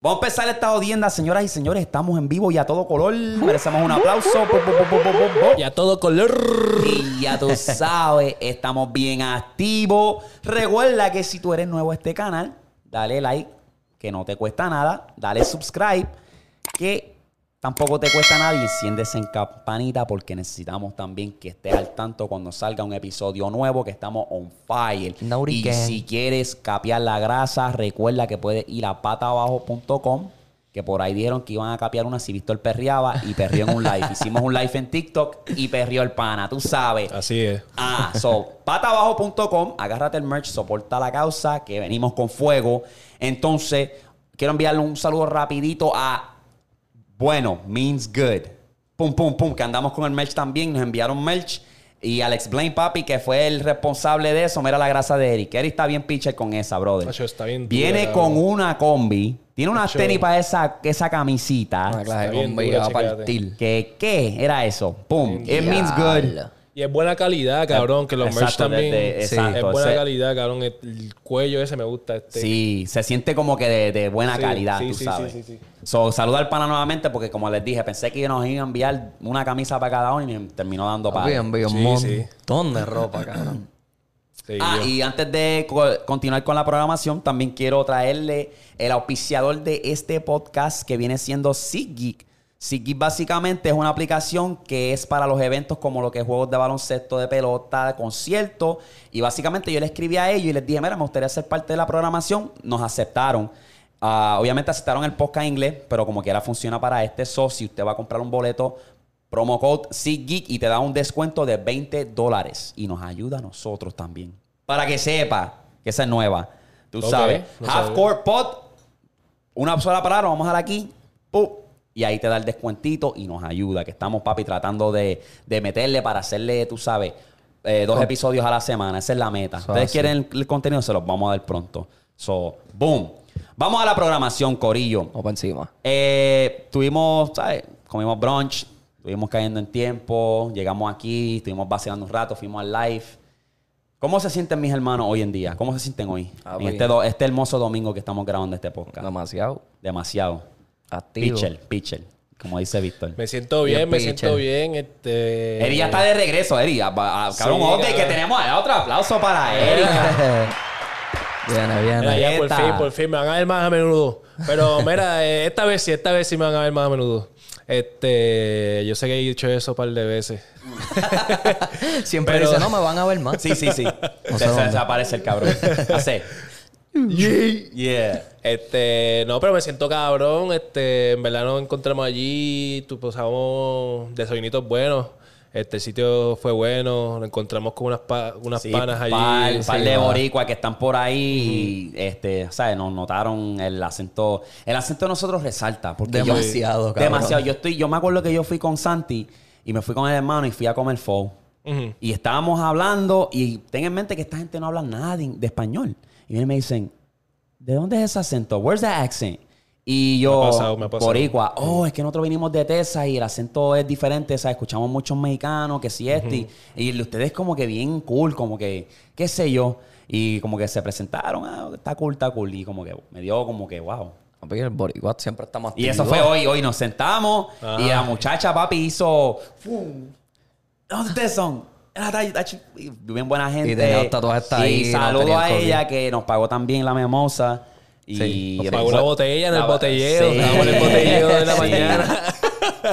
Vamos a empezar esta odienda, señoras y señores. Estamos en vivo y a todo color. Merecemos un aplauso. Y a todo color. Y ya tú sabes, estamos bien activos. Recuerda que si tú eres nuevo a este canal, dale like, que no te cuesta nada. Dale subscribe, que tampoco te cuesta nada. Y enciendes en campanita porque necesitamos también que estés al tanto cuando salga un episodio nuevo, que estamos on fire. Y si quieres capear la grasa, recuerda que puedes ir a pataabajo.com. Que por ahí dieron que iban a capear una si Víctor perreaba y perrió en un live. Hicimos un live en TikTok y perrió el pana, tú sabes. Así es. Ah, so, patabajo.com, agárrate el merch, soporta la causa, que venimos con fuego. Entonces, quiero enviarle un saludo rapidito a Bueno, means good. Pum, pum, pum, que andamos con el merch también, nos enviaron merch. Y Alex Blaine, papi, que fue el responsable de eso, mira la grasa de Eric. Eric está bien pitcher con esa, brother. Está bien dura, Viene con una combi, tiene unas tenis para esa, esa camisita. Una clase de combi dura, a chécate. partir. ¿Qué, ¿Qué era eso? Pum, it means good. Y es buena calidad, cabrón, que los merch Exacto, también. de- de- Sí. exacto, es buena ese- calidad, cabrón. El, el cuello ese me gusta. Este. Sí, se siente como que de, de buena Sí, calidad, sí, tú sí, sabes. sí, sí, sí. So, saluda al pana nuevamente porque como les dije, pensé que nos iban a enviar una camisa para cada uno y me terminó dando para. Papi, envió un Sí, sí. montón de ropa, cabrón. Sí, Ah, yo- y antes de co- continuar con la programación, también quiero traerle el auspiciador de este podcast que viene siendo SeatGeek. SeatGeek básicamente es una aplicación que es para los eventos como lo que es juegos de baloncesto, de pelota, conciertos. Y básicamente yo le escribí a ellos y les dije, mira, me gustaría ser parte de la programación. Nos aceptaron. Ah, obviamente aceptaron el podcast en inglés, pero como quiera funciona para este. So, si usted va a comprar un boleto, promo code SeatGeek y te da un descuento de 20 dólares. Y nos ayuda a nosotros también. Para que sepa que esa es nueva. Tú sabes. no Half. Court Pod, una sola palabra, vamos a dar aquí. ¡pum! Y ahí te da el descuentito y nos ayuda. Que estamos, papi, tratando de, de meterle para hacerle, tú sabes, eh, dos episodios a la semana. Esa es la meta. Eso Ustedes así. quieren el, el contenido, se los vamos a dar pronto. So, boom. Vamos a la programación, Corillo. Vamos para encima. Eh, tuvimos, ¿sabes? Comimos brunch, estuvimos cayendo en tiempo, llegamos aquí, estuvimos vacilando un rato, fuimos al live. ¿Cómo se sienten mis hermanos hoy en día? ¿Cómo se sienten hoy? Ah, en bien. este, este hermoso domingo que estamos grabando este podcast. Demasiado Demasiado. Activo. Pitcher, pitcher, como dice Víctor. Me siento bien, Bien me pitcher. siento bien. Este... Eri ya está de regreso, Eri. Ah, ah, Cabrón, Sí, que tenemos otro aplauso para Eri. viene, viene. Mira, ya por fin, por fin me van a ver más a menudo. Pero mira, eh, esta vez sí, esta vez sí me van a ver más a menudo. Este, yo sé que he dicho eso un par de veces. Siempre Pero- dice, no, me van a ver más. Sí, sí, sí. sé se, se dónde. desaparece el cabrón. Hace. Yeah. Este, no, pero me siento cabrón. Este, en verdad nos encontramos allí, tu- pasamos desayunitos buenos. Este el sitio fue bueno, nos encontramos con unas, pa- unas Sí, panas allí. Par, Sí, par de boricuas que están por ahí y, este, ¿sabes? Nos notaron el acento. El acento de nosotros resalta. Porque yo- Demasiado, cabrón. Demasiado. Yo estoy, yo me acuerdo que yo fui con Santi y me fui con el hermano y fui a comer. Ujú. Y estábamos hablando y ten en mente que esta gente no habla nada de, de español. Y vienen y me dicen, ¿de dónde es ese acento? Where's that accent? Y yo, Me ha pasado, me ha pasado. boricua, oh, es que nosotros vinimos de Texas y el acento es diferente, ¿sabes? Escuchamos muchos mexicanos, que si este. Y, y ustedes como que bien cool, como que, qué sé yo. Y como que se presentaron, ah, está cool, está cool. Y como que me dio como que, wow. Papi, el boricua siempre está más Y eso fue hoy, hoy nos sentamos Ajá. y la muchacha, papi, hizo. ¡fum! ¿Dónde ustedes son? Ah, Bien buena gente. Y tenía ahí, saludo a ella que nos pagó también la memosa. Y Sí, Nos pagó una botella en el La- botelleo. Sí. En el botelleo de la Sí. mañana.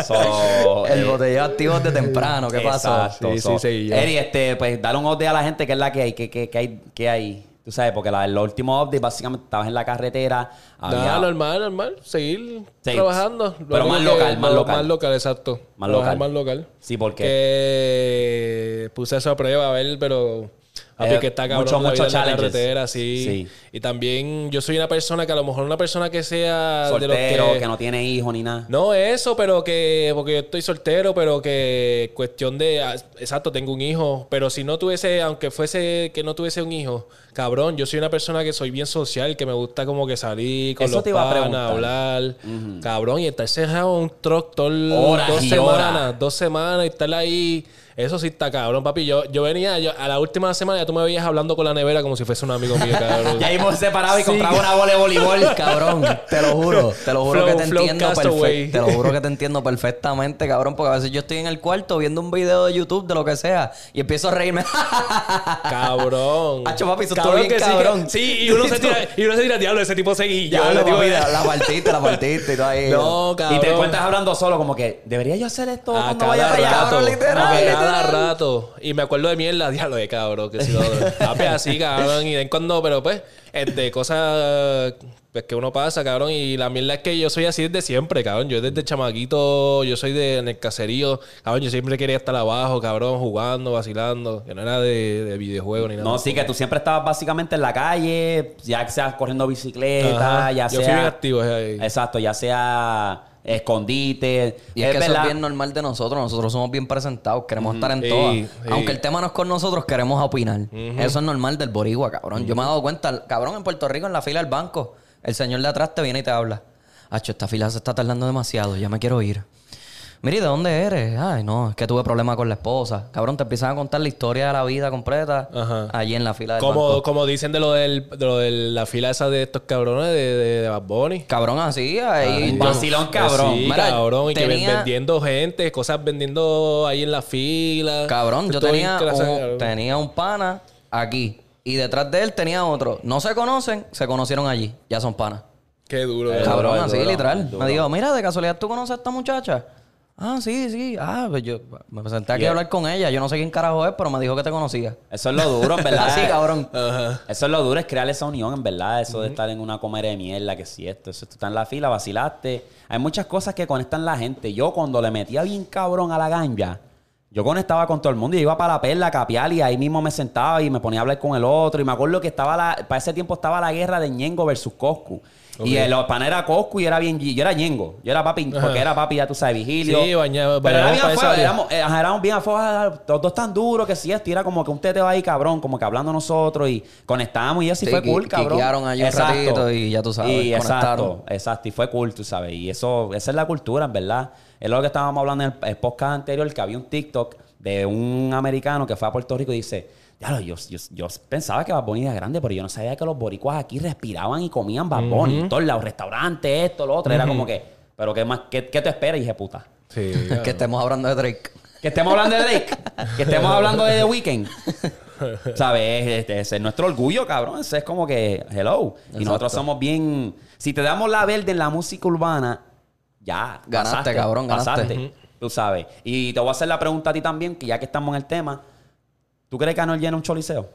So, El eh, botellero activo de temprano. ¿Qué pasó? Exacto. Sí, So, sí, sí. Eri, este, pues dale un update a la gente que es la que hay, que, que, que hay, que hay. Tú sabes, porque la, el último update básicamente estabas en la carretera. Nada, había- normal, normal. Seguir Sí. trabajando. Lo Pero más local, más lo- local. Más local, exacto. Más local. Más local. Sí, porque Que puse eso a prueba a ver, pero... Papi, Eh, que está cabrón mucho- la mucho vida en la carretera, sí. Sí. Y también yo soy una persona que a lo mejor una persona que sea de los soltero, que... que... no tiene hijos ni nada. No eso, pero que... Porque yo estoy soltero, pero que cuestión de... ah, Exacto, tengo un hijo. Pero si no tuviese... Aunque fuese que no tuviese un hijo... Cabrón, yo soy una persona que soy bien social. Que me gusta como que salir con Eso los te iba a hablar. Cabrón, y estar cerrado en un truck todo Horas dos semanas. horas. Dos semanas y estar ahí Eso sí está cabrón, papi. Yo, yo venía, yo- a la última semana ya tú me veías hablando con la nevera como si fuese un amigo mío, cabrón. Ya hemos separado y Sí. compraba una bola de voleibol. Cabrón, te lo juro, te lo juro Flow- que te entiendo perfectamente. Te lo juro que te entiendo perfectamente, cabrón, porque a veces yo estoy en el cuarto viendo un video de YouTube de lo que sea y empiezo a reírme. Cabrón. Hacho, papi, eso Cabrón bien que sí, cabrón. que- Sí, y uno se tira, y uno se tira, diablo, ese tipo seguí. ya, Yo, la, tipo, papi, la partiste, la partiste y todo ahí. No, cabrón. Y te encuentras hablando solo, como que, ¿debería yo hacer esto A cuando vaya allá? rato. cabrón, literal, a cada rato. Y me acuerdo de mierda, diablo de cabrón, que si lo. Papi, así, cabrón. Y de cuando, pero pues, es de cosas pues, que uno pasa, cabrón. Y la mierda es que yo soy así desde siempre, cabrón. Yo desde chamaquito, yo soy de en el caserío, cabrón. Yo siempre quería estar abajo, cabrón, jugando, vacilando. Que no era de, de videojuego ni nada. No, sí, que tú siempre estabas básicamente en la calle, ya sea corriendo bicicleta, Ajá. ya Yo sea... fui bien activo ahí. Exacto, ya sea escondite. Y es, que eso es bien normal de nosotros. Nosotros somos bien presentados. Queremos estar en Sí, todas. sí. Aunque el tema no es con nosotros, queremos opinar. Eso es normal del boricua, cabrón. Yo me he dado cuenta, cabrón, en Puerto Rico, en la fila del banco, el señor de atrás te viene y te habla. Hacho, esta fila se está tardando demasiado. Ya me quiero ir. Mire, ¿de dónde eres? Ay, no, es que tuve problemas con la esposa. Cabrón, te empiezan a contar la historia de la vida completa Ajá. allí en la fila del Como, banco. como dicen de lo, del, de lo de la fila esa de estos cabrones de, de, de Bad Bunny. Cabrón, así, ahí. Yo- vacilón, cabrón. Sí, Mira, cabrón. Y que vendiendo gente, cosas vendiendo ahí en la fila. Cabrón, yo tenía un, tenía un pana aquí. Y detrás de él tenía otro. No se conocen, se conocieron allí. Ya son panas. Qué duro. Cabrón. Así duro, literal. duro. Me dijo, mira, de casualidad tú conoces a esta muchacha. Ah, sí, sí. Ah, pues yo me senté aquí Yeah. a hablar con ella. Yo no sé quién carajo es, pero me dijo que te conocía. Eso es lo duro, en verdad. Así, cabrón. Eso es lo duro, es crear esa unión, en verdad. Eso de estar en una comer de mierda, que si esto, eso, tú estás en la fila, vacilaste. Hay muchas cosas que conectan la gente. Yo, cuando le metía bien cabrón a la ganja, yo conectaba con todo el mundo. Yo iba para la perla a capear y ahí mismo me sentaba y me ponía a hablar con el otro. Y me acuerdo que estaba la, para ese tiempo estaba la guerra de Ñengo versus Coscu. Y el pana era Coscu y era bien. Yo era Ñengo. Yo era papi, porque era papi, ya tú sabes, vigilio. Sí, baña- Pero era bien afuera, éramos, eh, éramos bien afuera, los dos tan duros que si esto, y era como que un teteo ahí, cabrón, como que hablando nosotros y conectábamos y eso y Sí, fue cool, cabrón. un ratito y ya tú sabes, Y conectaron. exacto, exacto, y fue cool, tú sabes. Y eso, esa es la cultura, en verdad. Es lo que estábamos hablando en el, el podcast anterior, que había un TikTok de un americano que fue a Puerto Rico y dice, ya yo, yo, yo pensaba que Bad Bunny era grande, pero yo no sabía que los boricuas aquí respiraban y comían Bad Bunny. En todos lados, restaurantes, esto, lo otro. Era como que, pero ¿qué más? ¿Qué, qué te espera? Y dije, puta. Sí, que estemos hablando de Drake. Que estemos hablando de Drake. que estemos hablando de The Weeknd. ¿Sabes? Este, ese es nuestro orgullo, cabrón. Ese es como que, hello. Y nosotros somos bien. Si te damos la verde en la música urbana, ya. Ganaste, cabrón, ganaste. pasaste, Tú sabes. Y te voy a hacer la pregunta a ti también, que ya que estamos en el tema, ¿tú crees que Anuel llena un choliseo?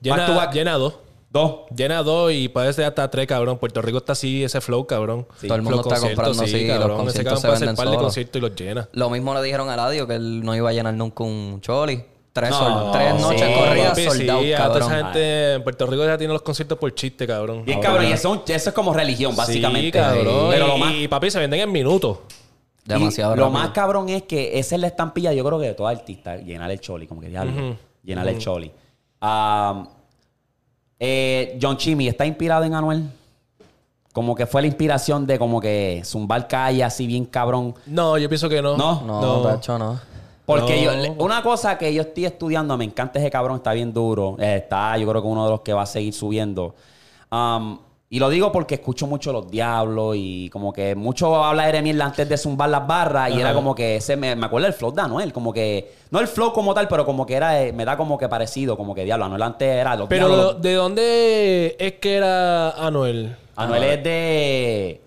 Llena, back. llena dos. Dos. Llena dos y puede ser hasta tres, cabrón. Puerto Rico está así, ese flow, cabrón. Todo el mundo Flow está comprando, sí, los cabrón. Ese conciertos cabrón se puede hacer venden par de conciertos y los llena. Lo mismo le dijeron a Eladio que él no iba a llenar nunca un choli. Tres, No, sol- tres sí, noches corridas Papi, soldados, sí, toda cabrón. esa gente en Puerto Rico ya tiene los conciertos por chiste, cabrón. Bien, cabrón. Y eso, eso es como religión, básicamente. Sí, cabrón. Pero lo y, más, y, papi, se venden en minutos. Demasiado Y Lo más cabrón es que esa es la estampilla, yo creo que de todo artista, llenar el choli, como que diablo, llenar el choli. Eh, John Chimmy está inspirado en Anuel. Como que fue la inspiración de como que zumbar calle así bien cabrón. No, yo pienso que no. No. No, de hecho no. Porque No. yo, una cosa que yo estoy estudiando, me encanta ese cabrón, está bien duro. Eh, está, yo creo que uno de los que va a seguir subiendo. Um, y lo digo porque escucho mucho los diablos y como que mucho habla de mierda antes de zumbar las barras y Ajá. era como que ese me, me acuerdo del flow de Anuel, como que no el flow como tal, pero como que era eh, me da como que parecido, como que diablo, Anuel antes era los Pero diablos. ¿de dónde es que era Anuel? Anuel es de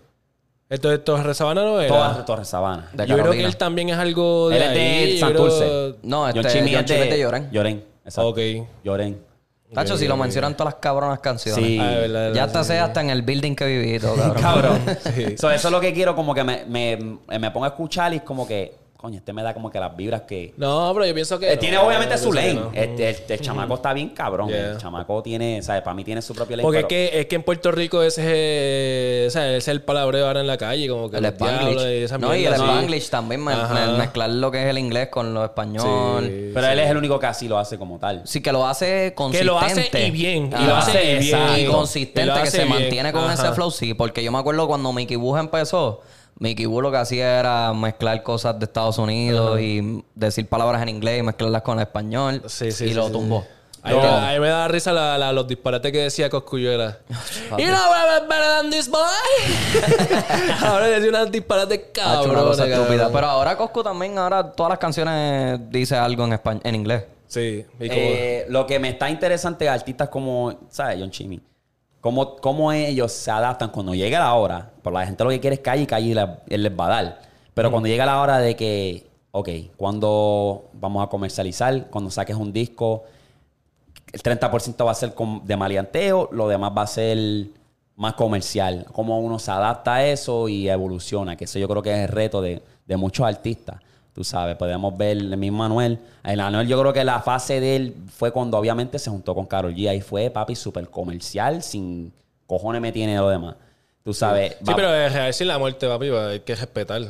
Entonces, Torres Sabana no era. todas Torres Sabana. De yo creo que él también es algo de Él es de Santurce. creo- No, este, John Chimmy John es de, Lloren. Lloren, exacto. Ok. Lloren. Tacho, si lo mencionan todas las cabronas canciones. Sí. Ah, es verdad, Ya hasta sí, sí. hasta en el building que viví y todo, cabrón. Cabrón. Sí. So, eso es lo que quiero, como que me, me, me pongo a escuchar y es como que, coño, este me da como que las vibras que. No, pero yo pienso que. Eh, no, tiene obviamente su lane. no. Este, el chamaco está bien cabrón. Yeah. El chamaco tiene, ¿sabes? Para mí tiene su propio lane. Porque es que, es que en Puerto Rico ese es, eh, o sea, ese es el palabreo ahora en la calle, como que El Spanglish. No, y el sí. Spanglish también, me- Ajá. me- mezclar lo que es el inglés con lo español. Sí, Sí. Pero él es el único que así lo hace como tal. que lo hace consistente. Que lo hace y bien. Y lo hace y bien. Y consistente, que se bien. mantiene con Ajá. ese flow, sí. Porque yo me acuerdo cuando Mickey Buja empezó, Mickey Boo lo que hacía era mezclar cosas de Estados Unidos y decir palabras en inglés y mezclarlas con español. Sí, sí, y sí, lo sí, tumbó. A mí, me, da risa la- la- los disparates que decía Coscuyuela. You know what better than this boy? ahora decía unas disparates estúpida. Pero ahora Coscu también, ahora todas las canciones dice algo en español, en inglés. Sí, y como- Eh, lo que me está interesante artistas como, ¿sabes? John Chimmy. Cómo, cómo ellos se adaptan cuando llega la hora. Pero la gente lo que quiere es calle y calle la- él les va a dar. Pero cuando llega la hora de que, ok, cuando vamos a comercializar, cuando saques un disco, el 30% va a ser de maleanteo, lo demás va a ser más comercial. Cómo uno se adapta a eso y evoluciona, que eso yo creo que es el reto de, de muchos artistas. Tú sabes, podemos ver el mismo Manuel. El Manuel yo creo que la fase de él fue cuando obviamente se juntó con Karol G. Ahí fue, papi, súper comercial, sin cojones me tiene lo demás. Tú sabes. Sí, va- pero es real sin la muerte, papi, hay que respetar.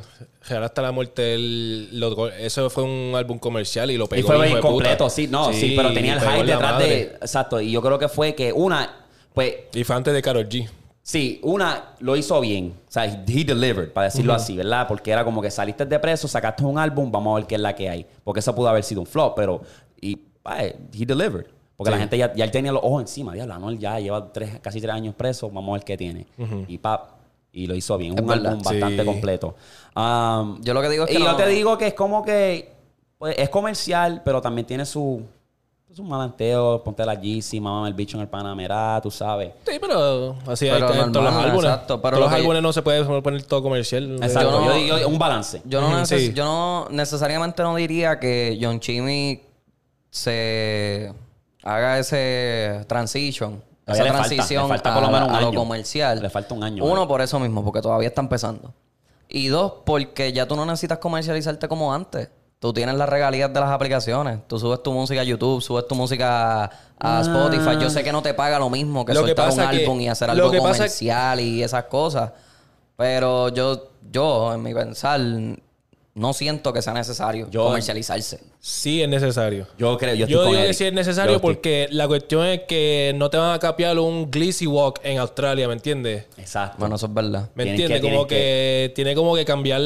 Real hasta la muerte, el- eso fue un álbum comercial y lo pegó. Y fue bien completo, sí, no, sí, pero tenía el hype detrás de. Exacto, y yo creo que fue que una, pues Y fue antes de Karol G. Sí, una lo hizo bien. O sea, he delivered, para decirlo así, ¿verdad? Porque era como que saliste de preso, sacaste un álbum, vamos a ver qué es la que hay. Porque eso pudo haber sido un flop, pero. Y, ay, he delivered. Porque la gente ya, ya él tenía los ojos encima. Diablo, Anuel ya lleva tres, casi tres años preso, vamos a ver qué tiene. Y pap, y lo hizo bien. Es un verdad. álbum bastante Sí. completo. Um, Yo lo que digo es que y yo te digo que es como que pues, es comercial, pero también tiene su, su malanteo. Ponte la Yeezy, mamá el bicho en el Panamera, tú sabes. Sí, pero así Pero hay que en todos los álbumes. exacto, pero todos lo los álbumes no se puede poner todo comercial. Exacto, Yo no- yo un balance. Yo no, neces- sí. yo no necesariamente no diría que John Chimmy se haga ese transition, esa le falta, transición le falta a, por lo menos un a lo comercial. Le falta un año, Uno, ¿vale? por eso mismo, porque todavía está empezando. Y dos, porque ya tú no necesitas comercializarte como antes. Tú tienes las regalías de las aplicaciones. Tú subes tu música a YouTube, subes tu música a, a Spotify. Yo sé que no te paga lo mismo que Lo que soltar un álbum y hacer algo comercial y esas cosas. Pero yo, yo, en mi pensar, no siento que sea necesario Yo- comercializarse. Sí es necesario. Yo creo, yo, Yo, estoy con digo que sí es Yo necesario estoy- porque la cuestión es que no te van a capiar un Glizzy Walk en Australia, ¿me entiendes? Exacto. Bueno, eso es verdad. ¿Me entiendes? como que, tiene como que cambiar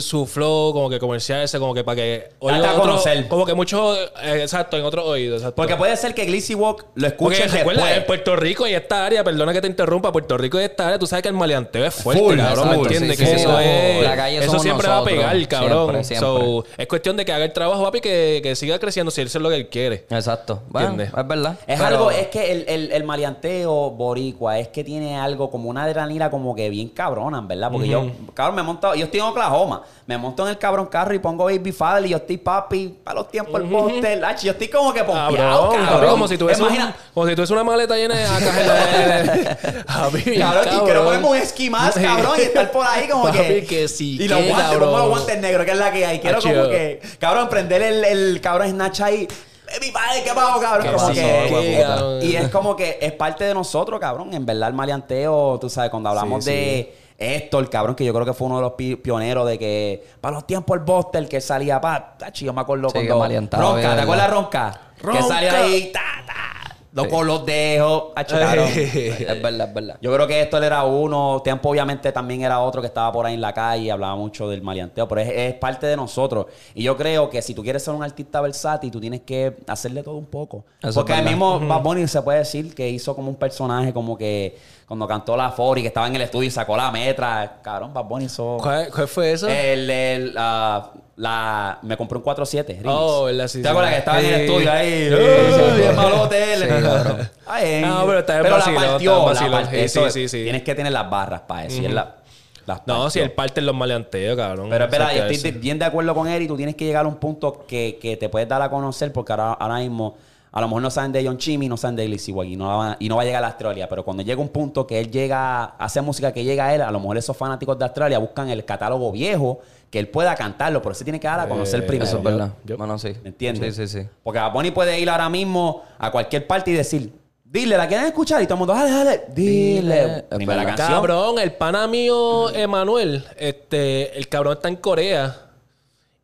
su flow, como que comerciarse, como que para que Date a otro- conocer. como que mucho, eh, exacto, en otros oídos, exacto. Porque puede ser que Glizzy Walk lo Porque escuche recuerda, después. en Puerto Rico y esta área, perdona que te interrumpa, Puerto Rico y esta área, tú sabes que el maleanteo es fuerte, Full, cabrón, ¿me entiendes? sí, que sí, eso es... La calle eso siempre nosotros. va a pegar, cabrón. Siempre, siempre. So, es cuestión de que haga el trabajo, papi, que, que siga creciendo si eso es lo que él quiere. Exacto. Bueno, ¿Entiendes? es verdad. Es Pero- algo, es que el, el, el maleanteo boricua es que tiene algo como una adrenalina como que bien cabrona, ¿verdad? Porque yo, cabrón, me monto, yo estoy en Oklahoma, me monto en el cabrón carro y pongo Baby Father y yo estoy papi para los tiempos el póster, ach, yo estoy como que pompeado, Cabrón, papi, como si tuviese un, Imagina- como si tuviese una maleta llena de cajas. Cabrón, y quiero ponerme un esquí más, cabrón, y estar por ahí como Papi, que... que sí, Y los que, guantes, cabrón. pongo los guantes negros, que es la que hay. Quiero como que, cabrón, prender el, el cabrón Snatch ahí. "Eh, Mi padre, ¿qué pasó, cabrón? ¿Qué Como pasó, que- y es como que es parte de nosotros, cabrón. En verdad, el maleanteo, tú sabes, cuando hablamos Sí, de esto, el cabrón, que yo creo que fue uno de los pi- pioneros de que para los tiempos el Buster que salía, pa, tachi, yo me acuerdo Sí, que cuando Ronca, ¿te acuerdas Ronca? Que Ronca. salía ahí, ta, ta, lo- con los cabrón. Es verdad, es verdad. Yo creo que esto era uno, Tiempo obviamente también era otro que estaba por ahí en la calle, hablaba mucho del maleanteo, pero es, es parte de nosotros. Y yo creo que si tú quieres ser un artista versátil, tú tienes que hacerle todo un poco. Eso Porque el mismo Bad Bunny se puede decir que hizo como un personaje como que cuando cantó la Fori, que estaba en el estudio y sacó la metra. Cabrón, Bad Bunny hizo... ¿Cuál, cuál fue eso? El, el, ah, la, me compré un 4-7. remix. Oh, ¿verdad? Sí, ¿Te acuerdas que estaba en el estudio ahí? Sí, ¡Uy, sí, sí. bien malote él! No, pero está en pero vacilón, la partió, la partió. Sí, Eso, sí, sí. Tienes que tener las barras para eso. y él la- las No, si el parte en los maleanteos, cabrón. Pero espera, yo estoy eso. bien de acuerdo con él y tú tienes que llegar a un punto que, que te puedes dar a conocer porque ahora, ahora mismo a lo mejor no saben de John Chimmy, no saben de Lizzy y no, van a- y no va a llegar a Australia. Pero cuando llega un punto que él llega a hacer música que llega a él, a lo mejor esos fanáticos de Australia buscan el catálogo viejo que él pueda cantarlo, pero se tiene que dar a conocer Eh, primero. Eso es verdad. yo- Bueno, sí. ¿Me entiendes? Sí, sí, sí. Porque Bunny puede ir ahora mismo a cualquier parte y decir, dile, ¿la quieren escuchar? Y todo el mundo, dale, dale, dile. Primera canción. Cabrón, el pana mío, Emanuel, este, el cabrón está en Corea.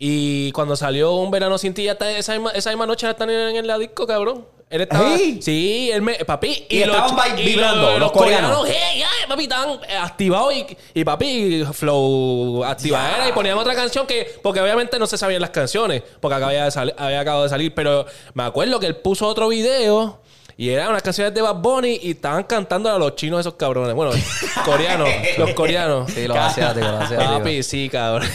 Y cuando salió Un Verano Sin Ti, ya está, esa, misma, esa misma noche ya están en, en la disco, cabrón. Él estaba. ¿Sí? Sí, él me. Papi. Y estaban vi- vibrando, los coreanos. hey, ay, papi, estaban eh, activados y, y papi, flow activadera. Y ponían otra canción que. Porque obviamente no se sabían las canciones. Porque acababa de había acabado de salir. Pero me acuerdo que él puso otro video. Y eran unas canciones de Bad Bunny y estaban cantando a los chinos esos cabrones. Bueno, coreanos, los coreanos. Sí, los asiáticos, los asiáticos. Papi, sí, cabrón.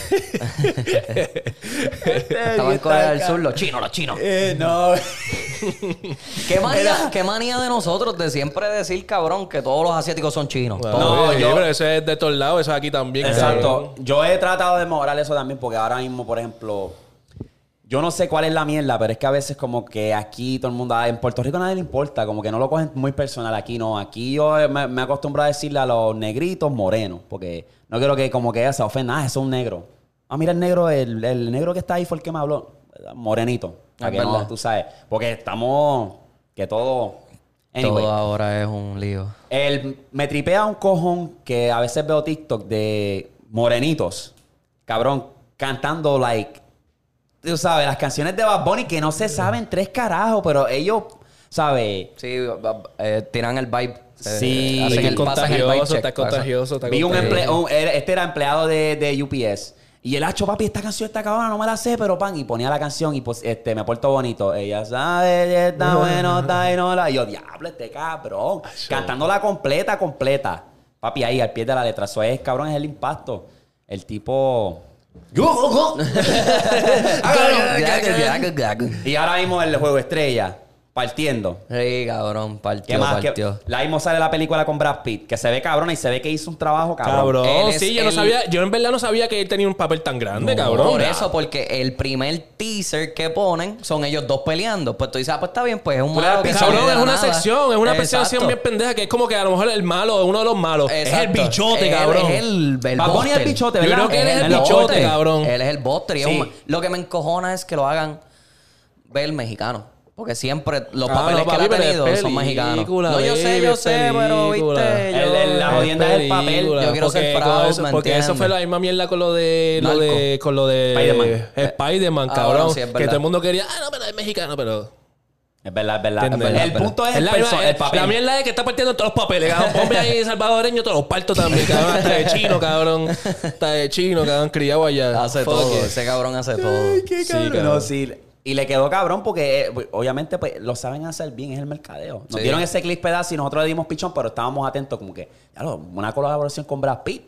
Estaban en Corea del Sur, los chinos, los chinos. Eh, no. ¿Qué manía, qué manía de nosotros de siempre decir, cabrón, que todos los asiáticos son chinos? No, yo- pero eso es de todos lados, eso es aquí también. cabrón. Exacto. Yo he tratado de mejorar eso también porque ahora mismo, por ejemplo, yo no sé cuál es la mierda, pero es que a veces como que aquí todo el mundo, ah, en Puerto Rico nadie le importa, como que no lo cogen muy personal. Aquí no, aquí yo eh, me, me acostumbro a decirle a los negritos morenos, porque no quiero que como que se ofenda, ah, eso es un negro. Ah, mira el negro, el, el negro que está ahí fue el que me habló, morenito. Para Es que no, tú sabes, porque estamos, que todo... Anyway. Todo ahora es un lío. El, me tripea un cojón que a veces veo TikTok de morenitos, cabrón, cantando like, tú sabes, las canciones de Bad Bunny que no se saben tres carajos, pero ellos, ¿sabes? Sí, eh, tiran el vibe. eh, Sí. que el, es pasan el vibe contagioso, check, está pasa. contagioso, está Vi un contagioso. empleo, un- este era empleado de, de UPS. Y el hacho, papi, esta canción está cabrona, no me la sé, pero pan. Y ponía la canción y pues, este, me porto bonito. Ella sabe, está bueno, está y no la. Y yo, diablo, este cabrón. Cantándola completa, completa. Papi, ahí, al pie de la letra. Eso es, cabrón, es el impacto. El tipo. y ahora mismo el juego estrella, partiendo. Sí, cabrón, ¿Qué partió, más? ¿Qué- partió. La mismo sale la película con Brad Pitt, que se ve cabrona y se ve que hizo un trabajo cabrón. Cabrón, sí, yo no sabía, yo en verdad no sabía que él tenía un papel tan grande, cabrón. Por eso, porque el primer teaser que ponen son ellos dos peleando. Pues tú dices, ah, pues está bien, pues es un malo que Cabrón, es una nada. sección, es una Exacto. sección bien pendeja que es como que a lo mejor el malo, uno de los malos, es el Exacto. bichote, Él cabrón. Es el, el bichote, Yo ¿verdad? creo que él es el el bichote, bote. cabrón. Él es el Buster. y es Sí. un- lo que me encojona es que lo hagan ver mexicano. Porque siempre los Ah, papeles no, que él ha tenido son mexicanos. película, No, yo sé, yo sé, pero viste. El- yo- el- la jodienda es el papel. Yo quiero ser Porque proud, con eso- ¿me Porque eso fue la misma mierda con lo de... Lo de con lo de... Spider-Man. Spider-Man, Ah, cabrón. sí, que todo el mundo quería... Ah, no, pero es mexicano, pero... Es verdad, es verdad. El Es verdad, punto es, Es el, la, perso- misma- el papel. la mierda es que está partiendo todos los papeles, cabrón. Ponme ahí salvadoreño, todos los partos también, cabrón. Hasta de chino, cabrón. Hasta de chino, cabrón, criado allá. Hace Fuck todo. it. Ese cabrón hace todo. Qué Sí, cabrón. cabrón. No, sí. Y le quedó cabrón porque eh, pues, obviamente pues, lo saben hacer bien, es el mercadeo. Nos Sí. dieron ese clip pedazo y nosotros le dimos pichón, pero estábamos atentos como que, ya lo, una colaboración con Brad Pitt.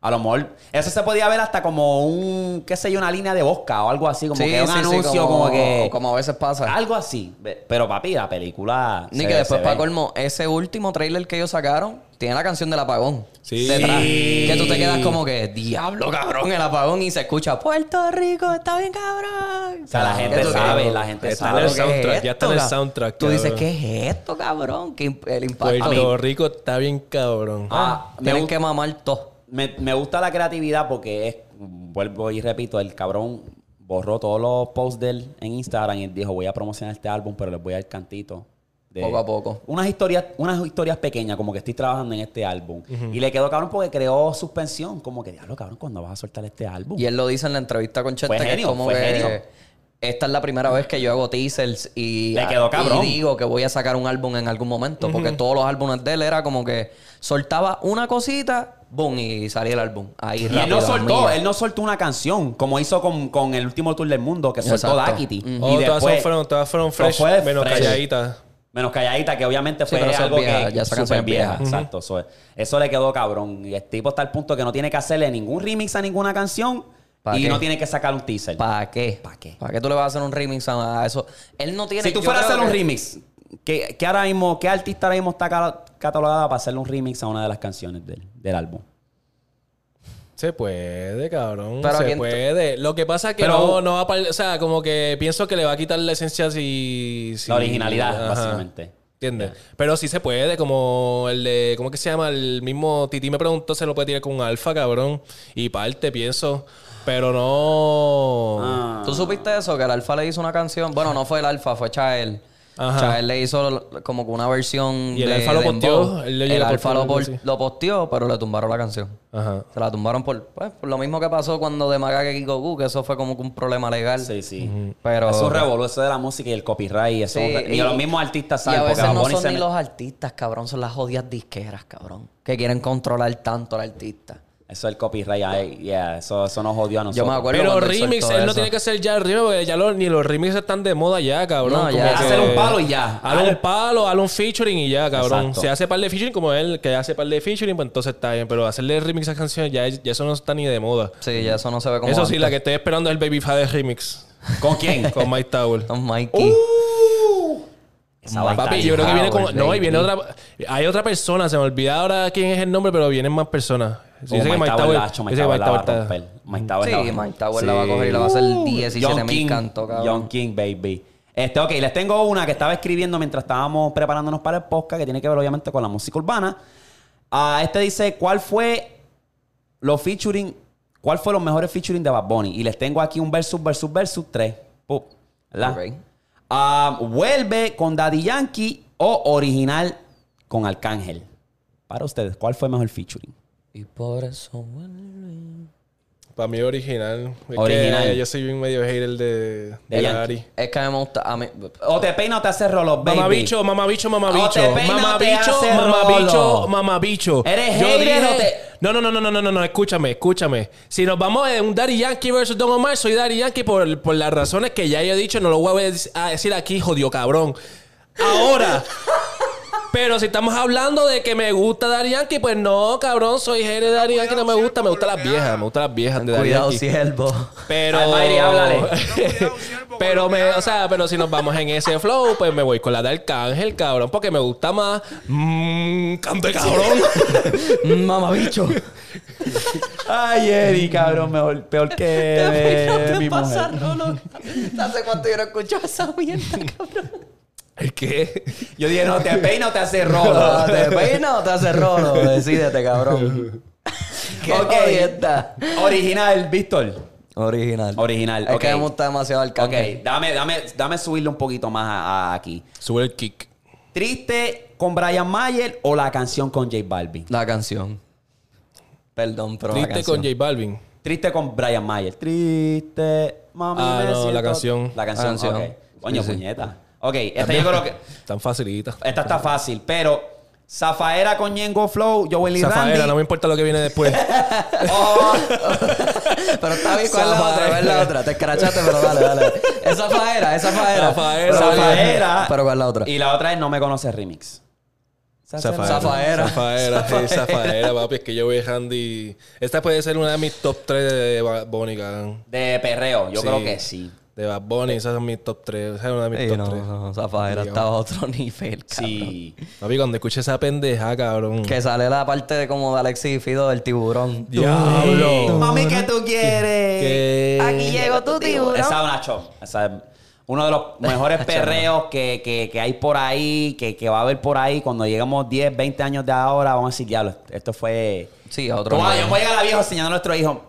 A lo mejor, eso se podía ver hasta como un, qué sé yo, una línea de Bosca o algo así, como Sí, que un sí, sí, anuncio, como, que... Como a veces pasa. Algo así. Pero papi, la película... Ni se que ve- después, para colmo, ese último trailer que ellos sacaron tiene la canción del apagón. Sí. Detrás. Que tú te quedas como que, diablo, cabrón, el apagón. Y se escucha, Puerto Rico, está bien, cabrón. O sea, la gente Que sabe, la gente Está sabe. en el ¿Qué es soundtrack, ya está en el soundtrack, Tú dices. ¿qué es esto, cabrón? Que el impacto. Puerto Rico está bien cabrón. Ah, Tienen gusta- que mamar todo. Me, me gusta la creatividad porque es, vuelvo y repito, el cabrón borró todos los posts de él en Instagram y él dijo, voy a promocionar este álbum, pero les voy a dar cantito. de- Poco a poco. Unas historias, unas historias pequeñas, como que estoy trabajando en este álbum. Y le quedó cabrón porque creó suspensión, como que, diablo, cabrón, ¿cuándo vas a soltar este álbum? Y él lo dice en la entrevista con Chente, Fue que genio, es como fue que genio. esta es la primera vez que yo hago teasers y, Le quedó cabrón. y digo que voy a sacar un álbum en algún momento. Porque todos los álbumes de él era como que soltaba una cosita, boom, y salía el álbum. Ahí Y él no soltó, mía. él no soltó una canción, como hizo con, con el último tour del mundo, que soltó. Daquiti. Mm. Oh, Y todas, después, son fueron, todas fueron fresh, fue menos fresh. calladitas. Menos calladita, que obviamente Sí, fue pero algo vieja, que ya súper vieja. vieja. Exacto. Eso, eso le quedó cabrón. Y el tipo está al punto que no tiene que hacerle ningún remix a ninguna canción ¿Pa y qué? no tiene que sacar un teaser. ¿Para qué? ¿Pa qué? ¿Para qué tú le vas a hacer un remix a eso? Él no tiene... si tú fueras a hacer un que- remix, ¿qué, qué ahora mismo, qué artista ahora mismo está ca- catalogada para hacerle un remix a una de las canciones del, del álbum? Se puede, cabrón. Pero se ¿quién- puede. Lo que pasa es que Pero- no, no va a... O sea, como que pienso que le va a quitar la esencia si... si- La originalidad, Ajá. básicamente. ¿Entiendes? Pero sí se puede, como el de... ¿Cómo que se llama? El mismo Titi me preguntó, se lo puede tirar con un alfa, cabrón. Y parte, pienso. Pero no... Ah. ¿Tú supiste eso? Que el Alfa le hizo una canción. Bueno, no fue el Alfa, fue Chael. Ajá. O sea, él le hizo como que una versión. Y el de Alfa lo posteó, él le El llega a Alfa lo, postear algo por- así. lo posteó, pero le tumbaron la canción. Ajá. Se la tumbaron por, pues, por lo mismo que pasó cuando de y Goku, que eso fue como que un problema legal. Sí, sí. Pero. Es un revolú eso de la música y el copyright. y Eso, Sí, ni y- los mismos artistas Y saben. a porque veces no son ni me- los artistas, cabrón, son las jodidas disqueras, cabrón. Que quieren controlar tanto al artista. Eso es el copyright. ay, yeah, eso, eso nos jodió a nosotros. Yo me acuerdo Pero cuando él remix, soltó él no eso. tiene que hacer ya el remix, porque ya lo- ni los remixes están de moda ya, cabrón. No, Como ya. que- Hacer un palo y ya. Hazle un palo, hazle un featuring y ya, cabrón. Exacto. Si hace par de featuring como él, que hace par de featuring, pues entonces está bien. Pero hacerle remix a canciones, ya, ya eso no está ni de moda. Sí, ya eso no se ve como Eso sí, antes. la que estoy esperando es el Baby Fade remix. ¿Con quién? con Mike Tower. Don Mikey. Esa Papi, yo creo que viene con... No, y viene otra... Hay otra persona, se me olvida ahora quién es el nombre, pero vienen más personas. Sí, Oh, dice que Mike Tower la va a Tower está- romper. Mike Tower Sí, Mike Tower la va a coger y la va a hacer 17 John mil King, cantos, cabrón. John King, baby. Este, ok, les tengo una que estaba escribiendo mientras estábamos preparándonos para el podcast, que tiene que ver obviamente con la música urbana. Ah, este dice, ¿cuál fue los featuring, cuál fue los mejores featuring de Bad Bunny? Y les tengo aquí un versus, versus, versus, tres. Pup, ¿verdad? Ok. Ah, vuelve con Daddy Yankee o original con Arcángel. Para ustedes, ¿cuál fue mejor featuring? Y por eso vuelve. Para mí original. Es Original. Que yo soy un medio hater de, de, Dari. Es que me gusta. A mí, O te peina o te hace rolos, baby. Mamabicho, mamabicho, mamabicho. O te peina, Mamabicho, te hace mamabicho, mamabicho. ¿Eres Yo hater dije- o te- No, no, no, no, no, no, no, no, escúchame, escúchame. Si nos vamos en un Daddy Yankee versus Don Omar, soy Daddy Yankee por, por las razones que ya yo he dicho, no lo voy a decir aquí, jodido cabrón. Ahora. Pero si estamos hablando de que me gusta Daddy Yankee, pues no, cabrón, soy hater de Daddy Yankee, no me gusta, me gustan las viejas, me gustan las viejas de Daddy cuidado, Yankee. siervo. Pero. Ay, Mayri, háblale. pero me, o sea, pero si nos vamos en ese flow, pues me voy con la de Arcángel, cabrón, porque me gusta más. Mmm, cante cabrón. Mamá bicho. Ay, Eddie, cabrón, mejor, peor que mi mujer. ¿Hace cuánto yo no escucho esa mierda, cabrón? ¿El qué? Yo dije, no, te peina o te hace No, rolo. ¿Te peina o te hace rolo? Decídete, cabrón. ¿Qué Ok. jodienda? Original, Víctor. Original. Original, Es ok. que me gusta demasiado el Ok, cante. dame, dame, dame subirle un poquito más a- a aquí. Sube el kick. ¿Triste con Brian Mayer o la canción con J Balvin? La canción. Perdón, pero la Triste canción. con J Balvin. Triste con Brian Mayer. Triste, mami. Ah, me no, la siento- canción. La canción, La canción. ok. Coño, Sí, sí. puñeta. Ok, esta yo creo que... Tan facilita. Esta está fácil, pero... Zafaera con Ñengo Flow, Joel y Zafaera, Randy. no me importa lo que viene después. Oh, Pero está bien, ¿cuál es la otra? ¿Cuál es la otra? Te escrachaste, pero dale, dale. Esa faera, esa faera. Zafaera. Pero- Zafaera. Pero ¿cuál es la otra? Y la otra es No Me Conoce Remix. Zafaera. Zafaera. Zafaera, sí, Zafaera, papi. Es que yo voy Randy. Esta puede ser una de mis top 3 de cabrón. De perreo, yo Sí. creo que sí. De Bad Bunny, esas son mis top 3. Esa es una de mis Sí, top no, 3. no, esa faera estaba a otro nivel, cabrón. Sí. Papi, cuando escuché esa pendeja, cabrón. Que sale la parte de como de Alexis y Fido del tiburón. Diablo. Mami, ¿qué tú quieres? ¿Qué? Aquí llegó tu tiburón. Esa es una show. Esa es uno de los mejores perreos que, que, que hay por ahí, que, que va a haber por ahí. Cuando lleguemos 10, 20 años de ahora, vamos a decir, diablo, esto fue... Sí, a otro Como, yo voy a llegar a la vieja enseñando a nuestro hijo.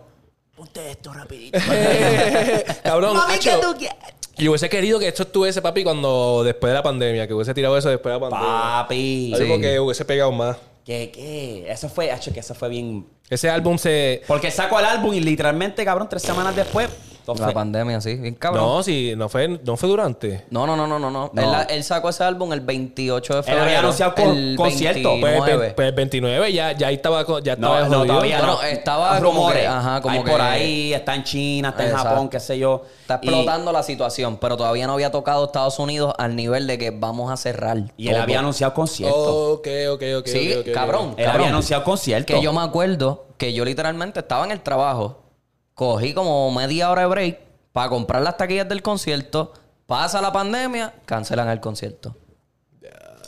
Ponte esto rapidito. cabrón, Mami, ¿qué tú quieres? Y hubiese querido que esto estuviese, papi, cuando después de la pandemia. Que hubiese tirado eso después de la pandemia. Papi. Algo Sí. que hubiese pegado más. ¿Qué, qué? Eso fue, hacho, que eso fue bien... Ese álbum se... Porque sacó el álbum y literalmente, cabrón, tres semanas después... La pandemia, sí. Bien cabrón. No, sí, no fue, no fue durante. No, no, no, no, no. no. Él, él sacó ese álbum el 28 de Él febrero. había anunciado con- el concierto. Pues, 29. pues, pues el 29 ya, ya ahí estaba, ya estaba No, no, todavía no. Bueno, estaba como que- ajá, como Hay que- por ahí, está en China, está en Exacto. Japón, qué sé yo. Está Y- explotando la situación, pero todavía no había tocado Estados Unidos al nivel de que vamos a cerrar. Y, él todo. había anunciado concierto. Ok, ok, ok. Sí, cabrón. él cabrón. había anunciado concierto. Que yo me acuerdo que yo literalmente estaba en el trabajo, cogí como media hora de break para comprar las taquillas del concierto, pasa la pandemia, cancelan el concierto.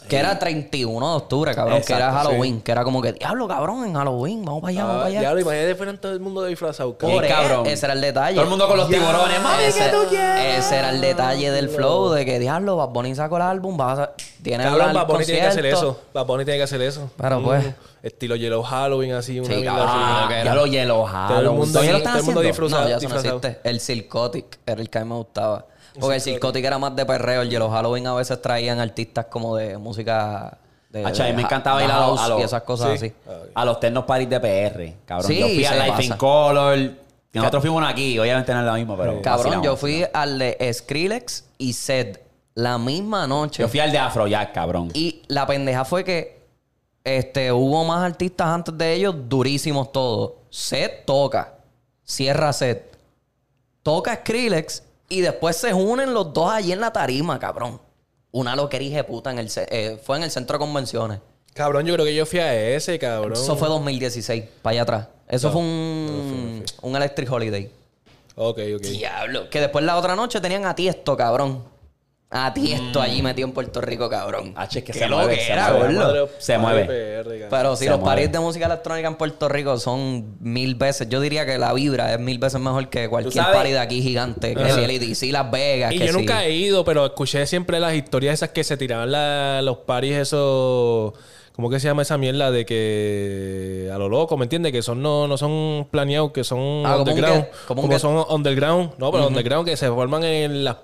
Que era 31 de octubre, cabrón, que era Halloween, que era como que, diablo, cabrón, en Halloween, vamos para allá, vamos Ah, para allá. ya lo imagínate, fueran todo el mundo disfrazado, cabrón. Ese era el detalle. Todo el mundo con los tiburones. Mami, ese, ¿qué tú quieres? ese era el detalle del flow, de que, diablo, Bad Bunny sacó el álbum, vas a... Tiene Cabrón, el Bad Bunny tiene que hacer eso. Bad Bunny tiene que hacer eso. Pero, pues. Estilo Yellow Halloween, así. Una Sí, mierda cabrón. así. Ah, que lo hielo Todo el mundo- ¿Todavía lo sí, están todo el mundo No, ya no existe. El Silcotic era el que a mí me gustaba. Porque el Circotic era más de perreo. El Yellow Halloween a veces traían artistas como de música... De, a mí de me encantaba ir a los- house a los- y esas cosas Sí. así. A los Techno Parties de PR, cabrón. Sí, yo fui a Life in Color. Nosotros fuimos aquí, obviamente no es lo mismo, pero. Cabrón, yo fui al de Skrillex y Zed la misma noche. Yo fui al de Afrojack, cabrón. Y la pendeja fue que este, hubo más artistas antes de ellos, durísimos todos. Set toca, cierra set, toca Skrillex y después se unen los dos allí en la tarima, cabrón. Una loquería de puta en el eh, fue en el centro de convenciones. Cabrón, yo creo que yo fui a ese, cabrón. Eso fue 2016, para allá atrás. Eso fue un, un Electric Holiday. Ok, ok. Diablo. Que después la otra noche tenían a Tiesto, cabrón. A Tiesto allí metido en Puerto Rico, cabrón. Hacho, es que se mueve, se mueve. Se mueve. Pero sí, Se los paris de música electrónica en Puerto Rico son mil veces. Yo diría que la vibra es mil veces mejor que cualquier party de aquí gigante. Que si el EDC Las Vegas. Y que yo si- nunca he ido, pero escuché siempre las historias esas que se tiraban la- los paris esos... ¿Cómo que se llama esa mierda de que a lo loco, ¿me entiendes? Que son no, no son planeados, que son Ah, como un underground. que- como como un que- son underground. No, pero underground que se forman en las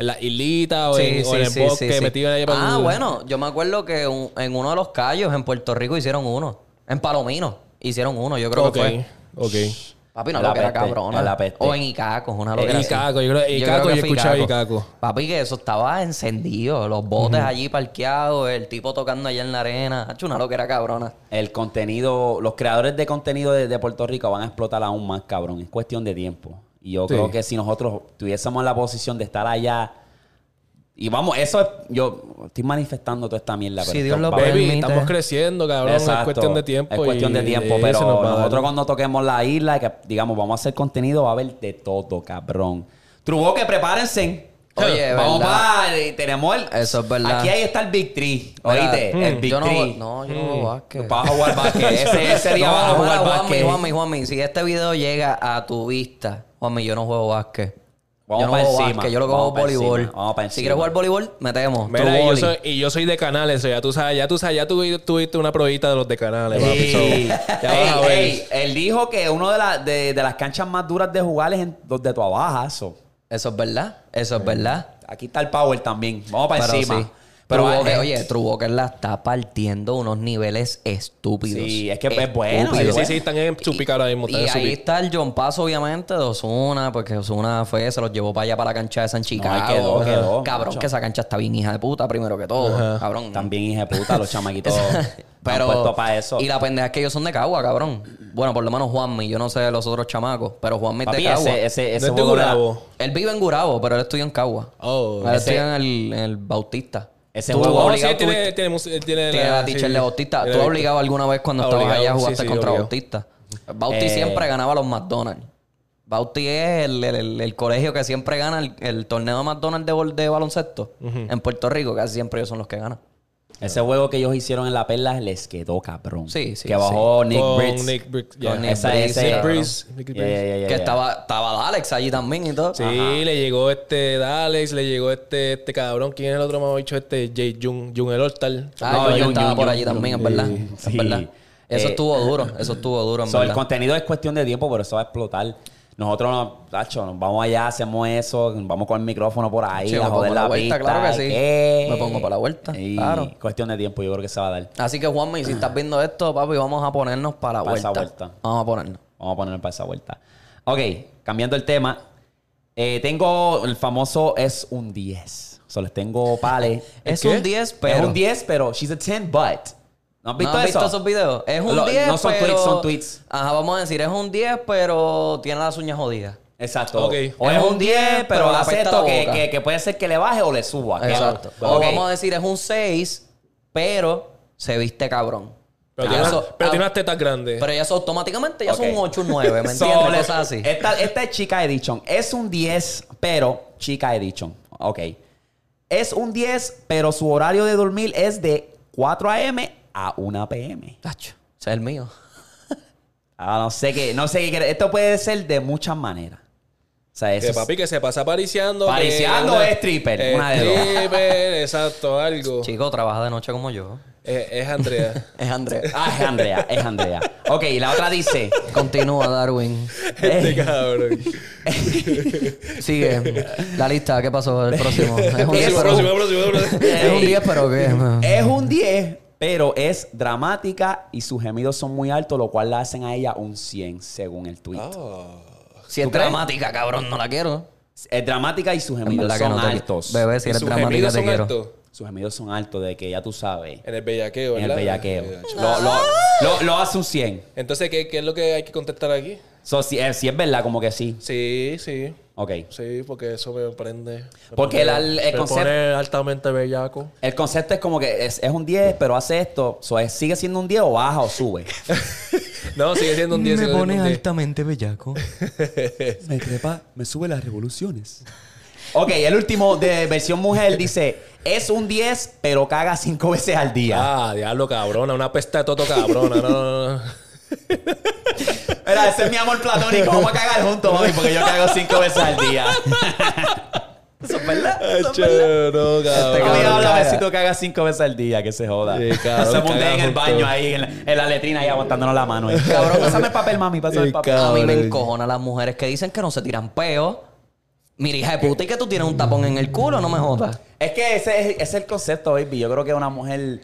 en las islitas o, en, o en el bosque metido ahí para Ah, bueno. Yo me acuerdo que un- en uno de los callos en Puerto Rico hicieron uno. En Palomino hicieron uno. Yo creo Ok, que fue. ok. Papi, una La peste, cabrona. la peste. O en Icacos, una loquera. Icaco, yo creo- Icaco, que yo he fue escuchado Icaco. Papi, que eso estaba encendido. Los botes allí parqueados, el tipo tocando allá en la arena. Ha hecho una loquera cabrona. El contenido, los creadores de contenido de, de Puerto Rico van a explotar aún más, cabrón. Es cuestión de tiempo. Y yo Sí. creo que si nosotros tuviésemos la posición de estar allá. Y vamos, eso es. Yo estoy manifestando toda esta mierda. Si pero Dios esto lo Baby, permite. estamos creciendo, cabrón. Es cuestión de tiempo. Es cuestión y- de tiempo, y pero nos nosotros cuando toquemos la isla, que digamos, vamos a hacer contenido, va a haber de todo, cabrón. Truboque, prepárense. Oye, vamos para. Tenemos el. Eso es verdad. Aquí ahí está el Big Oíste, mm, el Big yo no, Tree. no, yo no juego básquet. Vas a jugar básquet. Ese, ese día No, vas a jugar básquet. Juanmi, Juanmi, Juanmi, si este video llega a tu vista, Juanmi, yo no juego básquet. Vamos yo no juego encima. básquet, yo lo que Vamos juego voleibol. Vamos Si quieres jugar voleibol, metemos. Mira, y yo, soy, y yo soy de canales, o ya tú sabes, ya tú sabes, ya tú tuviste una probita de los de canales, papi. So, ya vas a ey, ver. ey, él dijo que uno de, la- de, de las canchas más duras de jugar es en donde tú abajas. Eso. Eso es verdad, eso es verdad. Aquí está el power también. Vamos para Pero encima. sí. Pero True eh, Walker, oye, True Walker la está partiendo unos niveles estúpidos. Sí, es que es bueno, Sí, es sí, sí, están en su pica ahora mismo. Y ahí está el John Pass, obviamente, de Osuna, porque Osuna fue, se los llevó para allá, para la cancha de San Chicago. ahí quedó, quedó, Cabrón, que esa cancha está bien hija de puta, primero que todo. Cabrón. También, hija de puta, los chamaquitos. Pero. han puesto para eso. Y la pendeja es que ellos son de Cagua, cabrón. Bueno, por lo menos Juanmi. Yo no sé de los otros chamacos, pero Juanmi es de Cagua. ese, ese, ese No es de Gurabo. Él vive en Gurabo, pero él estudia en Cagua. Oh. él Ese- estudia en el, en el Bautista. Ese Tú juego- sí, obligado él tiene, la sí. teacher de Bautista. Tiene ¿Tú obligado alguna vez cuando estabas Obligado, allá sí, jugaste sí, contra obligado. Bautista? Bauti Eh, siempre ganaba los McDonald's. Bauti es el, el- el- el colegio que siempre gana el, el torneo de McDonald's de baloncesto en Puerto Rico. Casi siempre ellos son los que ganan. Ese juego que ellos hicieron en la perla les quedó cabrón. Sí, sí, Que bajó Nick Con. Nick Briggs. Con ya. Nick Esa- ese- Nick. Nick Yeah, yeah, yeah, Que yeah. estaba, estaba Alex allí también y todo. Sí, le llegó este Dalex, le llegó este, este cabrón. ¿Quién es el otro más bicho? Este Jay Jung, Jung el Hortal. Ah, No, estaba por allí también, es verdad. Sí. Es verdad. Eso Eh, estuvo duro, eso estuvo duro, en So, el contenido es cuestión de tiempo, pero eso va a explotar. Nosotros, no, tacho, nos vamos allá, hacemos eso, vamos con el micrófono por ahí, Sí, a joder la la vuelta, pista. claro que sí. ¿qué? Me pongo para la vuelta, Y claro. cuestión de tiempo, yo creo que se va a dar. Así que, Juanmi, si estás viendo esto, papi, vamos a ponernos para la Para vuelta. esa vuelta. Vamos a ponernos. Vamos a ponerlo para esa vuelta. Ok, cambiando el tema. eh, tengo el famoso es un 10. Solo les tengo pales. Es qué? un 10, pero... Es un 10, pero she's a 10, but. ¿No has ¿No visto has eso? visto esos videos? Es un Lo- 10, no son pero... tweets, son tweets. Ajá, vamos a decir, es un 10, pero tiene las uñas jodidas. Exacto. Ok. O es un 10, pero pero hace esto la que, que, que puede ser que le baje o le suba. Exacto. O vamos a decir, es un 6, pero se viste cabrón. Pero, Ah, tiene, eso- una- pero ah, tiene unas tetas grandes. Pero ya eso automáticamente ya Ok. son un 8, un 9, ¿me So, entiendes? Cosas así. Esta, esta es chica edition. Es un 10, pero chica edition. Ok. Es un 10, pero su horario de dormir es de 4 a.m. a 1 p.m. Tacho, ese es el mío. Ah, no sé qué, no sé qué. Esto puede ser de muchas maneras. sea, eso Que es- papi que se pasa pariciando. Pariciando o es stripper, una de dos. Stripper, exacto, algo. Chico, trabaja de noche como yo. Es, es Andrea. Es Andrés. Ah, es Andrea, es Andrea. Ok, la otra dice... Continúa, Darwin. este cabrón. Sigue. La lista, ¿qué pasó? El próximo. Es un 10, Eso. pero... Próximo, próximo, próximo. Es un 10, pero ¿qué? Es un 10, pero es dramática y sus gemidos son muy altos, lo cual la hacen a ella un 100, según el tweet. Si es dramática, cabrón, no la quiero. Es dramática y sus gemidos son no te altos. Bebé, si ¿Y eres sus dramática, gemidos te son quiero. altos? Sus gemidos son altos de que ya tú sabes. En el bellaqueo, En el bellaqueo. Lo, lo, lo, lo hace un 100. Entonces, ¿qué, ¿qué es lo que hay que contestar aquí? So, si, eh, si es verdad, como que sí. Sí, sí. Ok. Sí, porque eso me prende. Me Porque pone- el- el me concepto- pone altamente bellaco. El concepto es como que es, es un 10, pero hace esto. So, es- ¿Sigue siendo un 10 o baja o sube? No, sigue siendo un 10. sigue siendo un 10. altamente bellaco. me trepa, me sube las revoluciones. Ok, el último de versión mujer dice: Es un 10, pero caga 5 veces al día. Ah, diablo, cabrona. Una pesta de toto cabrona. No, no, no. Mira, ese es mi amor platónico. Vamos a cagar juntos, mami, porque yo cago 5 veces al día. Eso es verdad. Eso es verdad. no, Este cabrón háblame caga. si tú cagas 5 veces al día, que se joda. Sí, cabrón, Hacemos un día en caga el baño ahí, en la, en la letrina, ahí aguantándonos la mano. ahí. Cabrón, pásame el papel, mami, pásame el papel. A mí me encojona las mujeres que dicen que no se tiran peo. Mira, hija de puta, y que tú tienes un tapón en el culo, no me jodas. Es que ese es, ese es el concepto, baby. Yo creo que una mujer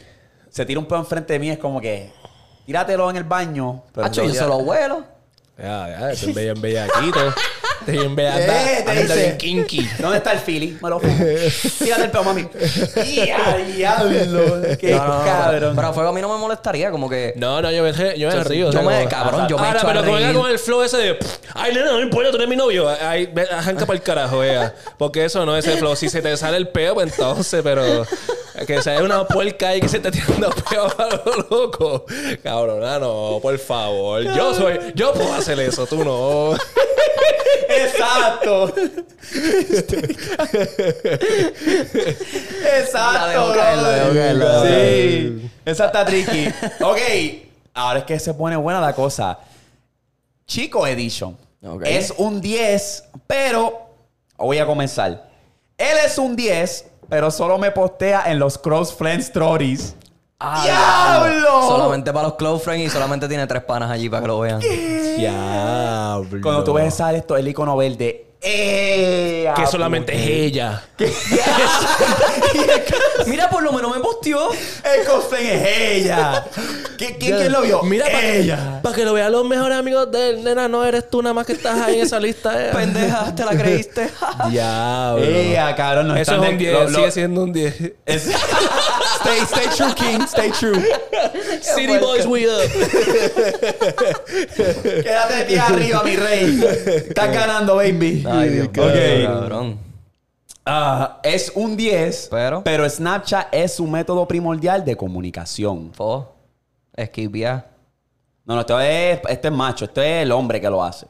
se tira un pedo enfrente de mí, es como que tíratelo en el baño. Pero Hacho, yo se lo vuelo. Ya, ya, estoy bien bellaquito. Estoy bien bellaquito. Eh, te Anda dice. bien kinky. ¿Dónde está el Philly? Me lo fumo. Tírate el pedo, mami. ¡Ya, diablo! ¡Qué No, no, no, cabrón! Pero a fuego a mí no me molestaría, como que. No, no, yo me, yo me Yo- río. yo me- cabrón, yo me Ahora, pero como venga con el flow ese de... "Pff, Ay, nena, no me importa, tú eres mi novio. Ay, arranca para el carajo, vea. Porque eso no es el flow. Si se te sale el peo, pues entonces, pero... Que sea una puerca ahí que se está tirando peo a lo loco. Cabrona, no, por favor. Yo soy... Yo puedo hacer eso, tú no. ¡Exacto! ¡Exacto! La dejo caer, la Sí. Esa está tricky. Ok. Ahora es que se pone buena la cosa. Chico Edition. Ok. Es un 10, pero... Voy a comenzar. Él es un 10, pero solo me postea en los Cross Friends Stories. ¡Ah, ¡Diablo! Solamente para los close friends y solamente tiene tres panas allí para que lo vean. Diablo. Cuando tú ves esa, esto, el icono verde. ¡Eh! Que solamente es ella. Mira, por lo menos me posteó. El cosplay es ella. ¿Qui- ¿Quién, quién lo vio? Mira, para ella. que, lo vean los mejores amigos de él, nena, no eres tú nada más que estás ahí en esa lista. eh. Pendeja, ¿te la creíste? Diablo. Ella, cabrón. nos Eso es un de- 10, lo- lo- sigue siendo un 10. es- stay, stay true, King. Stay true. City Boys, we up. Quédate de pie arriba, mi rey. Estás ganando, baby. Ay, Dios mío, Ok. cabrón. Ah, es un 10, Pero- pero Snapchat es su método primordial de comunicación. Fo. Esquiviar. No, no, esto es, este es macho. Esto es el hombre que lo hace.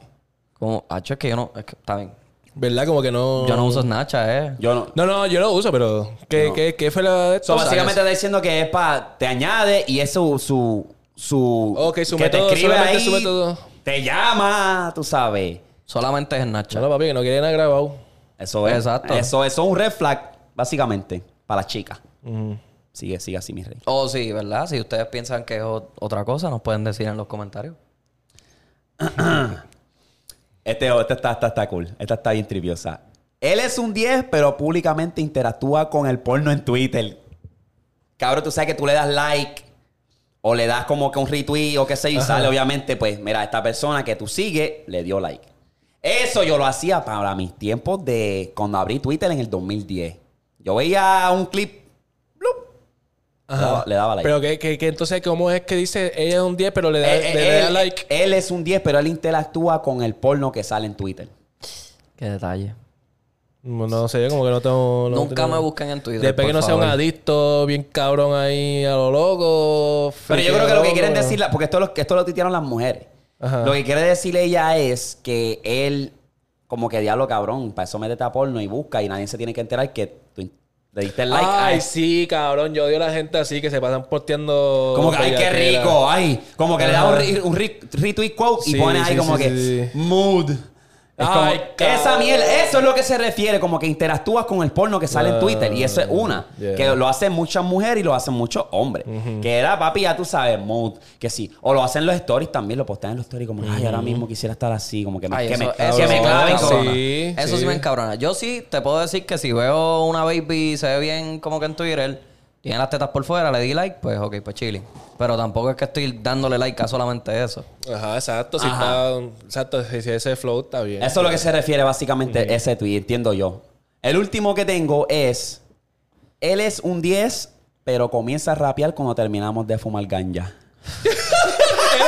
Como, hacho, es que yo no. Es que, está bien. ¿Verdad? Como que no. Yo no uso Snapchat, eh. Yo no. No, no, yo lo uso, pero. ¿Qué, No. qué, qué fue la de So, esto? básicamente está diciendo que es para... Te añade y es su... su, su Ok, su que método, te escribe ahí, su método. Te llama, tú sabes. Solamente es Snapchat. No, papi, que no quiere nada grabado. Eso es. Exacto. Eso, eso es un red flag, básicamente, para las chicas. Sigue, sigue así, mi rey. Oh, sí, ¿verdad? Si ustedes piensan que es otra cosa, nos pueden decir en los comentarios. Este, esta está, esta está cool. Esta está bien triviosa. Él es un 10, pero públicamente interactúa con el porno en Twitter. Cabrón, tú sabes que tú le das like o le das como que un retweet o qué sé yo, y sale obviamente, pues, mira, esta persona que tú sigues le dio like. Eso yo lo hacía para mis tiempos de cuando abrí Twitter en el 2010. Yo veía un clip, ¡blup! Le daba- le daba like. Pero que, que, que entonces, ¿cómo es que dice ella es un 10, pero le da, Eh, eh, le da él, like? él es un 10, pero él interactúa con el porno que sale en Twitter. Qué detalle. No, no sé, yo como que no tengo. no Nunca tengo- me busquen en Twitter. Después que no sea un adicto bien cabrón ahí a lo loco. Pero yo creo que lo que quieren decir, porque esto lo, esto lo tuitearon las mujeres. Ajá. Lo que quiere decir ella es que él, como que diablo cabrón, para eso métete a porno y busca y nadie se tiene que enterar que tú le diste el like. Ay, sí, cabrón. Yo odio a la gente así que se pasan posteando. Como que, ay, qué rico, ay. Como que le da un, retweet quote y Sí, pone ahí sí, como sí, que mood. Es como- Ay, esa mierda, eso es lo que se refiere, como que interactúas con el porno que sale en Ah, Twitter. Y eso es una. yeah. Que lo hacen muchas mujeres y lo hacen muchos hombres. Que era, papi, ya tú sabes, mood. Que sí. O lo hacen los stories también, lo postean en los stories como, ay, ahora mismo quisiera estar así, como que me, Ay, que eso, me, eso que sí me claven Eso sí. sí. me encabrona. Yo sí te puedo decir que si veo una baby y se ve bien como que en Twitter, tiene las tetas por fuera, le di like, pues ok, pues chilling. Pero tampoco es que estoy dándole like a solamente eso. Ajá, exacto. Si Ajá. está, exacto, si si ese flow está bien. Eso es lo que se refiere básicamente ese tweet, entiendo yo. El último que tengo es, él es un 10, pero comienza a rapear cuando terminamos de fumar ganja.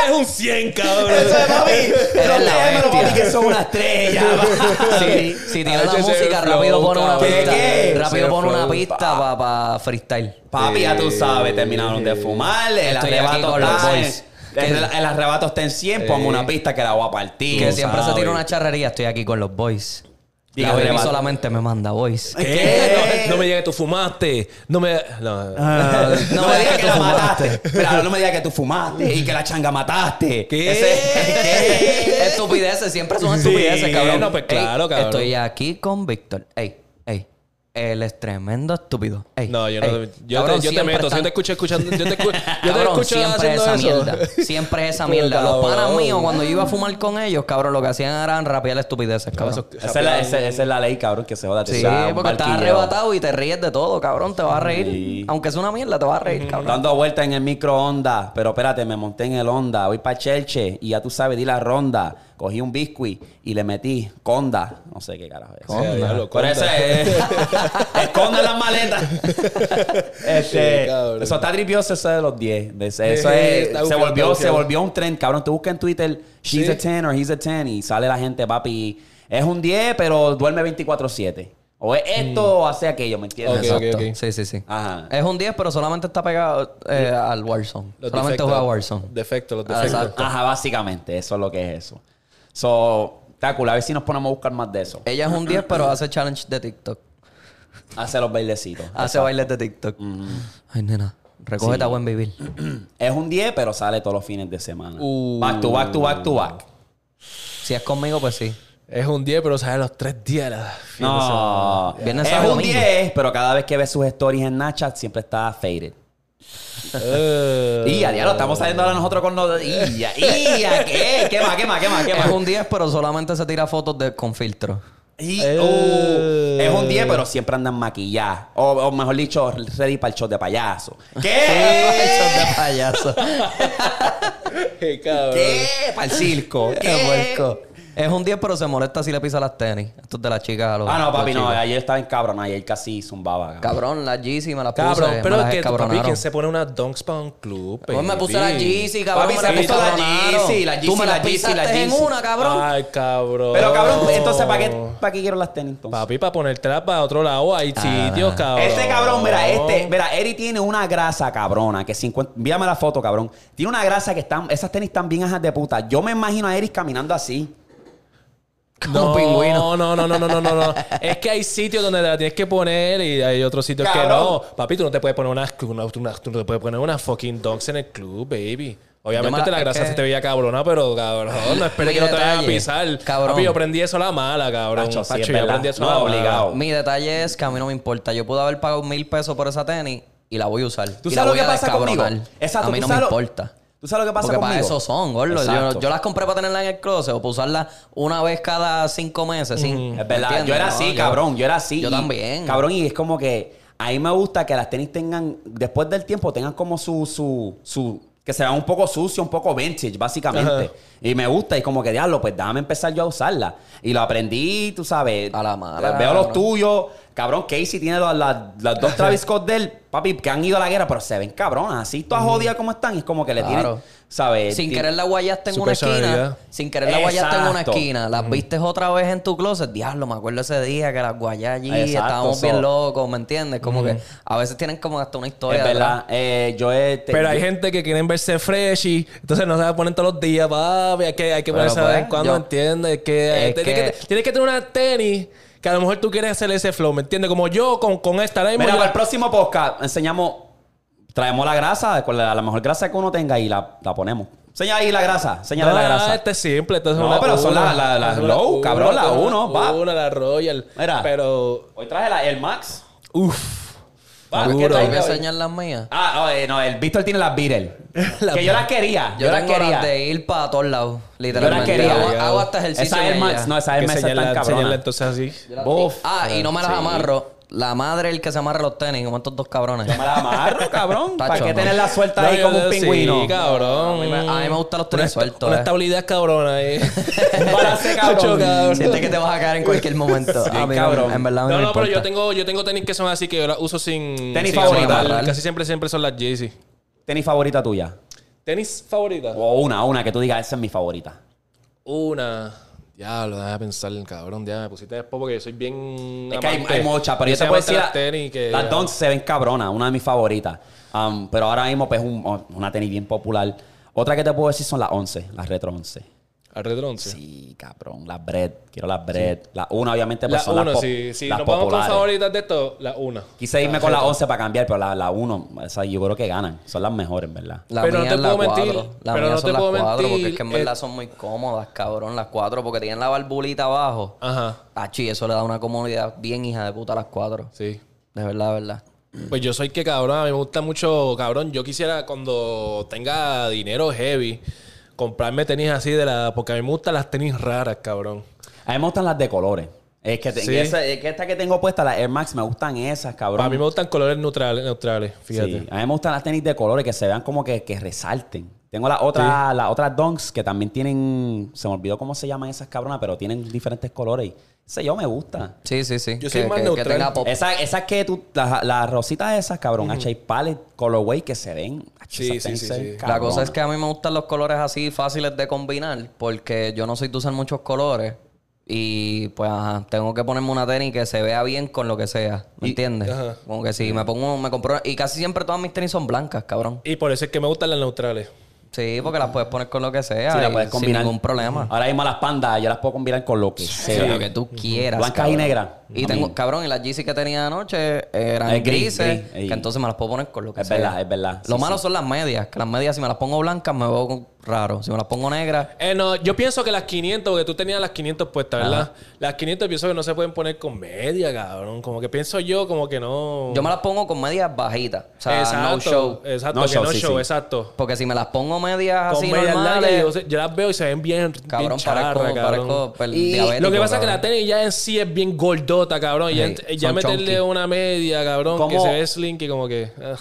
Es un 100, cabrón. Eso es, papi. Eres la Protégemelo, papi, que son una estrella. Si, si tiene la música, rápido pone una pista. Rápido pone una pista para freestyle. Papi, ya tú sabes, terminaron de fumar, el arrebato el, el arrebato está en 100, ponme una pista que la voy a partir. Que siempre se tira una charrería. Estoy aquí con los boys. Y La arrebato. solamente me manda boys. ¿Qué? ¿Qué? No, no me digas que tú fumaste. No me. No. Ah, no, No me digas que que la tú mataste. Pero no me digas que tú fumaste y que la changa mataste. ¿Qué? Ese- Estupideces, siempre son Sí, estupideces, cabrón. no, pues claro, Ey, cabrón. Estoy aquí con Víctor. Ey. Él es tremendo estúpido. Ey, No, yo no. ey. Yo, Cabrón, te, yo te meto. Si están- yo te escucho escuchando. Yo te, escu- yo te escucho siempre haciendo esa eso. mierda. Siempre esa mierda. Los panas míos, cuando yo iba a fumar con ellos, cabrón, lo que hacían era rapear estupideces, cabrón. Eso- Esa es, la, esa- esa es la ley, cabrón, que se joda. Sí, porque estás arrebatado y te ríes de todo, cabrón. Te vas a reír. Sí. Aunque es una mierda, te vas a reír, cabrón. Dando vueltas en el microondas. Pero espérate, me monté en el Honda. Voy para Chelche y ya tú sabes, di la ronda. Cogí un biscuit y le metí conda. No sé qué carajo es. Sí, diablo, Por eso conda. es. Esconde las maletas. este, Sí, eso está tripioso, eso de los 10. De ese- Eso Sí, es, se, volvió, se volvió un trend, cabrón. Tú buscas en Twitter, she's Sí. a 10 or he's a 10 y sale la gente, papi. Es un 10, pero duerme 24-7. O es esto o hace aquello, ¿me entiendes? Mm. Ok, Exacto. ok. Sí, sí, sí. Ajá. Es un 10, pero solamente está pegado eh, al Warzone. Los solamente defectos. juega Warzone. Defectos, los defectos. Ajá, básicamente, eso es lo que es eso. So, está cool. A ver si nos ponemos a buscar más de eso. Ella es un 10, pero hace challenge de TikTok. Hace los bailecitos. Hace bailes de TikTok. Ay, nena. Recógete Sí. a buen vivir. Es un 10, pero sale todos los fines de semana. Uh. Back to back to back to back. Si es conmigo, pues sí. Es un 10, pero sale los 3 días. No. Viernes, es sábado, un domingo. 10, pero cada vez que ves sus stories en Snapchat siempre está faded. Eh. Y a diablo, estamos saliendo ahora nosotros con los. ¡Y ya! ¡Y ya! ¿Qué? ¿Qué más? ¿Qué más? ¿Qué más? ¿Qué más? Es un 10, pero solamente se tira fotos de, con filtro. Y- Eh. uh, es un 10, pero siempre andan maquilladas. O, o mejor dicho, ready para el show de payaso. ¿Qué? de payaso. Qué cabrón. ¿Qué? Para el circo. Qué. Es un 10, pero se molesta si le pisa las tenis. Esto es de las chicas a los. Ah, no, papi, no. Ayer estaba en cabrón. Ayer casi zumbaba. cabrón. Cabrón, las Yeezy me las puse. Cabrón, me pero las que papi. ¿quién se pone una Dunks para un club? Pues me puse las Yeezy, cabrón. Papi, me se puso las. Yeezy, las Yeezy, me las las Yeezy, las en Yeezy. una, cabrón. Ay, cabrón. Pero cabrón, entonces, ¿para qué, ¿para qué quiero las tenis entonces? Papi, para ponértelas para otro lado. Hay sitios, cabrón. Este cabrón, mira, este, mira, Eri tiene una grasa cabrona que 50, envíame la foto, cabrón. Tiene una grasa que están, esas tenis están bien ajas de puta. Yo me imagino a Eri caminando así. Como no, pingüino. No, no, no, no, no, no, no. es que hay sitios donde la tienes que poner y hay otros sitios que no. Papi, tú no te puedes poner una, una- una- tú no te puedes poner una fucking dogs en el club, baby. Obviamente me la- la grasa que- se te veía cabrona, pero cabrón, no esperes que no te vayas a pisar. cabrón. Papi, yo aprendí eso a la mala, cabrón. Pacho, Pacho, es yo verdad. aprendí eso a No, la mala. obligado. Mi detalle es que a mí no me importa. Yo pude haber pagado mil pesos por esa tenis y la voy a usar. ¿Tú Y la sabes lo voy que a pasa conmigo? Exacto, A mí ¿tú no me lo- importa. ¿Tú sabes lo que pasa Porque conmigo? para eso son, gordo. Yo, las compré para tenerlas en el closet o para usarlas una vez cada cinco meses. ¿sí? Es ¿Me verdad, entiendes? yo era así, cabrón, yo era así. Yo Y- también. Cabrón, y es como que a mí me gusta que las tenis tengan, después del tiempo, tengan como su, su, su, que se vean un poco sucio, un poco vintage, básicamente. Ajá. Y me gusta, y como que diablo, pues déjame empezar yo a usarla. Y lo aprendí, tú sabes. A la mala, Veo los tuyos. Cabrón, Casey tiene las, las- las dos Travis Scott de él, papi, que han ido a la guerra, pero se ven cabronas. Así todas jodidas como están, y es como que le Claro. tienen, ¿sabes? Sin querer la guayaste en Su una esquina. Sin querer la guayaste en una esquina. Las vistes otra vez en tu closet. Diablo, me acuerdo ese día que las guayé allí. Exacto, estábamos so- bien locos, ¿me entiendes? Como que a veces tienen como hasta una historia. Es verdad. Eh, yo he... te- Pero hay yo- gente que quieren verse fresh y entonces no se va a poner todos los días, papi. Hay que, hay que ponerse de vez en pues, cuando, yo- ¿entiendes? Que, Es tienes que- que... tienes que tener una tenis que a lo mejor tú quieres hacer ese flow, ¿me entiendes? Como yo con, con esta. Mismo Mira, para el próximo podcast enseñamos, traemos la grasa, la, la mejor grasa que uno tenga y la, la ponemos. Señala ahí la grasa. Señala la Ah, grasa. este es simple. Esta es No, una, pero son una. las- una- low, cabrón, la uno, va. Una, la Royal. Mira. Pero, Hoy traje la, el Max. uff. Va, Duro. ¿qué ¿Tengo traes que hoy? enseñar las mías? Ah, no, eh, no, el Víctor tiene las Beatles. que yo las quería. Yo, Yo, las tengo quería. las de ir para todos lados, literalmente. quería. Hago, hago hasta ejercicio Esa Air Max, no, esa Que Max cabrona. entonces así. Ah, y no me las Sí. amarro. La madre el que se amarra los tenis, como estos dos cabrones. Yo me las amarro, cabrón. ¿Para qué no. tener la suelta No, ahí como un sí, pingüino? cabrón. A mí, me, a mí me gustan los Una, tenis esta- sueltos. una eh. estabilidad cabrona ahí. Un balance, cabrón. Cabrón. Sientes que te vas a caer en cualquier momento. Sí, a mí, cabrón. En verdad, No, me no, pero yo tengo, yo tengo tenis que son así que yo las uso sin. Tenis sin favorita. amarrar. Casi siempre, siempre son las Yeezy. ¿Tenis favorita tuya? ¿Tenis favorita? O una, una que tú digas, esa es mi favorita. Una. Diablo, déjame pensar, cabrón. Ya me pusiste después porque yo soy bien. Es que hay, muchas, pero yo te puedo decir, de la- las tenis que. las Dunks se ven cabronas, una de mis favoritas. Um, pero ahora mismo, pues, un- una tenis bien popular. Otra que te puedo decir son las 11, las Retro 11. Al Red 11. Sí, cabrón, las Bread. Quiero las Bread. La una, obviamente, pues La son 1, las, sí. Si las nos vamos con favoritas de esto, la 1. Quise irme con la 11 para cambiar, pero la, la 1, esa yo creo que ganan. Son las mejores, ¿verdad? La Pero no mía te es la puedo mentir, 4. La pero mía no son te las puedo 4 porque es que en verdad eh, son muy cómodas, cabrón, las 4 porque tienen la barbulita abajo. Ajá. Achi, eso le da una comodidad bien hija de puta a las 4. Sí. De verdad, de verdad. Pues yo soy que cabrón, a mí me gusta mucho, cabrón. Yo quisiera cuando tenga dinero heavy, comprarme tenis así de la. Porque a mí me gustan las tenis raras, cabrón. A mí me gustan las de colores. Es que, te- Sí. esa- es que esta que tengo puesta, las Air Max, me gustan esas, cabrón. A mí me gustan colores neutrales, neutrales fíjate. Sí, a mí me gustan las tenis de colores que se vean como que, que resalten. Tengo las otras, las otras donks que también tienen, se me olvidó cómo se llaman esas cabronas, pero tienen diferentes colores. y Ese yo me gusta. Sí, sí, sí. Yo que, soy más que- neutral. que tenga pop. Esas esas que tú, las, las rositas esas, cabrón, H.A. Palette, Colorway, que se ven. Sí, sí, sí. La cosa es que a mí me gustan los colores así fáciles de combinar porque yo no soy de usar muchos colores y pues ajá, tengo que ponerme una tenis que se vea bien con lo que sea, ¿me Y- entiendes? Ajá. Como que si me pongo, me compro y casi siempre todas mis tenis son blancas, cabrón. Y por eso es que me gustan las neutrales. Sí, porque las puedes poner con lo que sea Sí, la y puedes combinar. sin ningún problema. Ahora mismo las pandas, yo las puedo combinar con lo que Sí, sea. lo que tú quieras. Blancas y negras. Y tengo, cabrón, y las GC que tenía anoche eran Es gris, grises, gris, que entonces me las puedo poner con lo que Es sea. verdad, es verdad. Lo Sí, malo sí. son las medias, que las medias si me las pongo blancas me veo con- raro. Si me las pongo negras, Eh, no, yo pienso que las 500, porque tú tenías las 500 puestas, ¿verdad? Las 500 pienso que no se pueden poner con media, cabrón. Como que pienso yo, como que no. yo me las pongo con medias bajitas. O sea, no show. Exacto, No que show, no sí, show, sí. exacto. Porque si me las pongo medias Con así medias largas, normales, yo, sé- yo las veo y se ven bien, cabrón, bien parezco, charras, cabrón. parezco pel- Y Lo que pasa es que la cabrón. tenis ya en sí es bien gordota, cabrón. Y ya, ya meterle chunky. una media, cabrón, que ¿Cómo? se ve slinky como que... ugh.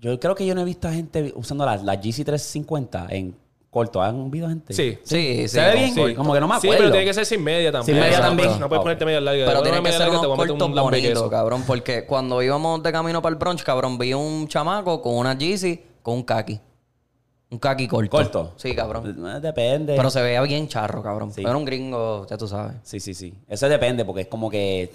Yo creo que yo no he visto a gente usando las la GC350 en corto. ¿Han visto gente? Sí. Sí, sí. ¿Se ve bien? sí. Como que no me Sí, acuerdo. pero tiene que ser sin media también. Sin media Exacto. también. No puedes ponerte media larga. Pero tiene que ser unos voy a meter cortos bonitos, cabrón. Porque cuando íbamos de camino para el brunch, cabrón, vi un chamaco con una Yeezy con un kaki. Un kaki corto. ¿Corto? Sí, cabrón. Eh, Depende. Pero se veía bien charro, cabrón. Sí. Era un gringo, ya tú sabes. Sí, sí, sí. Eso depende porque es como que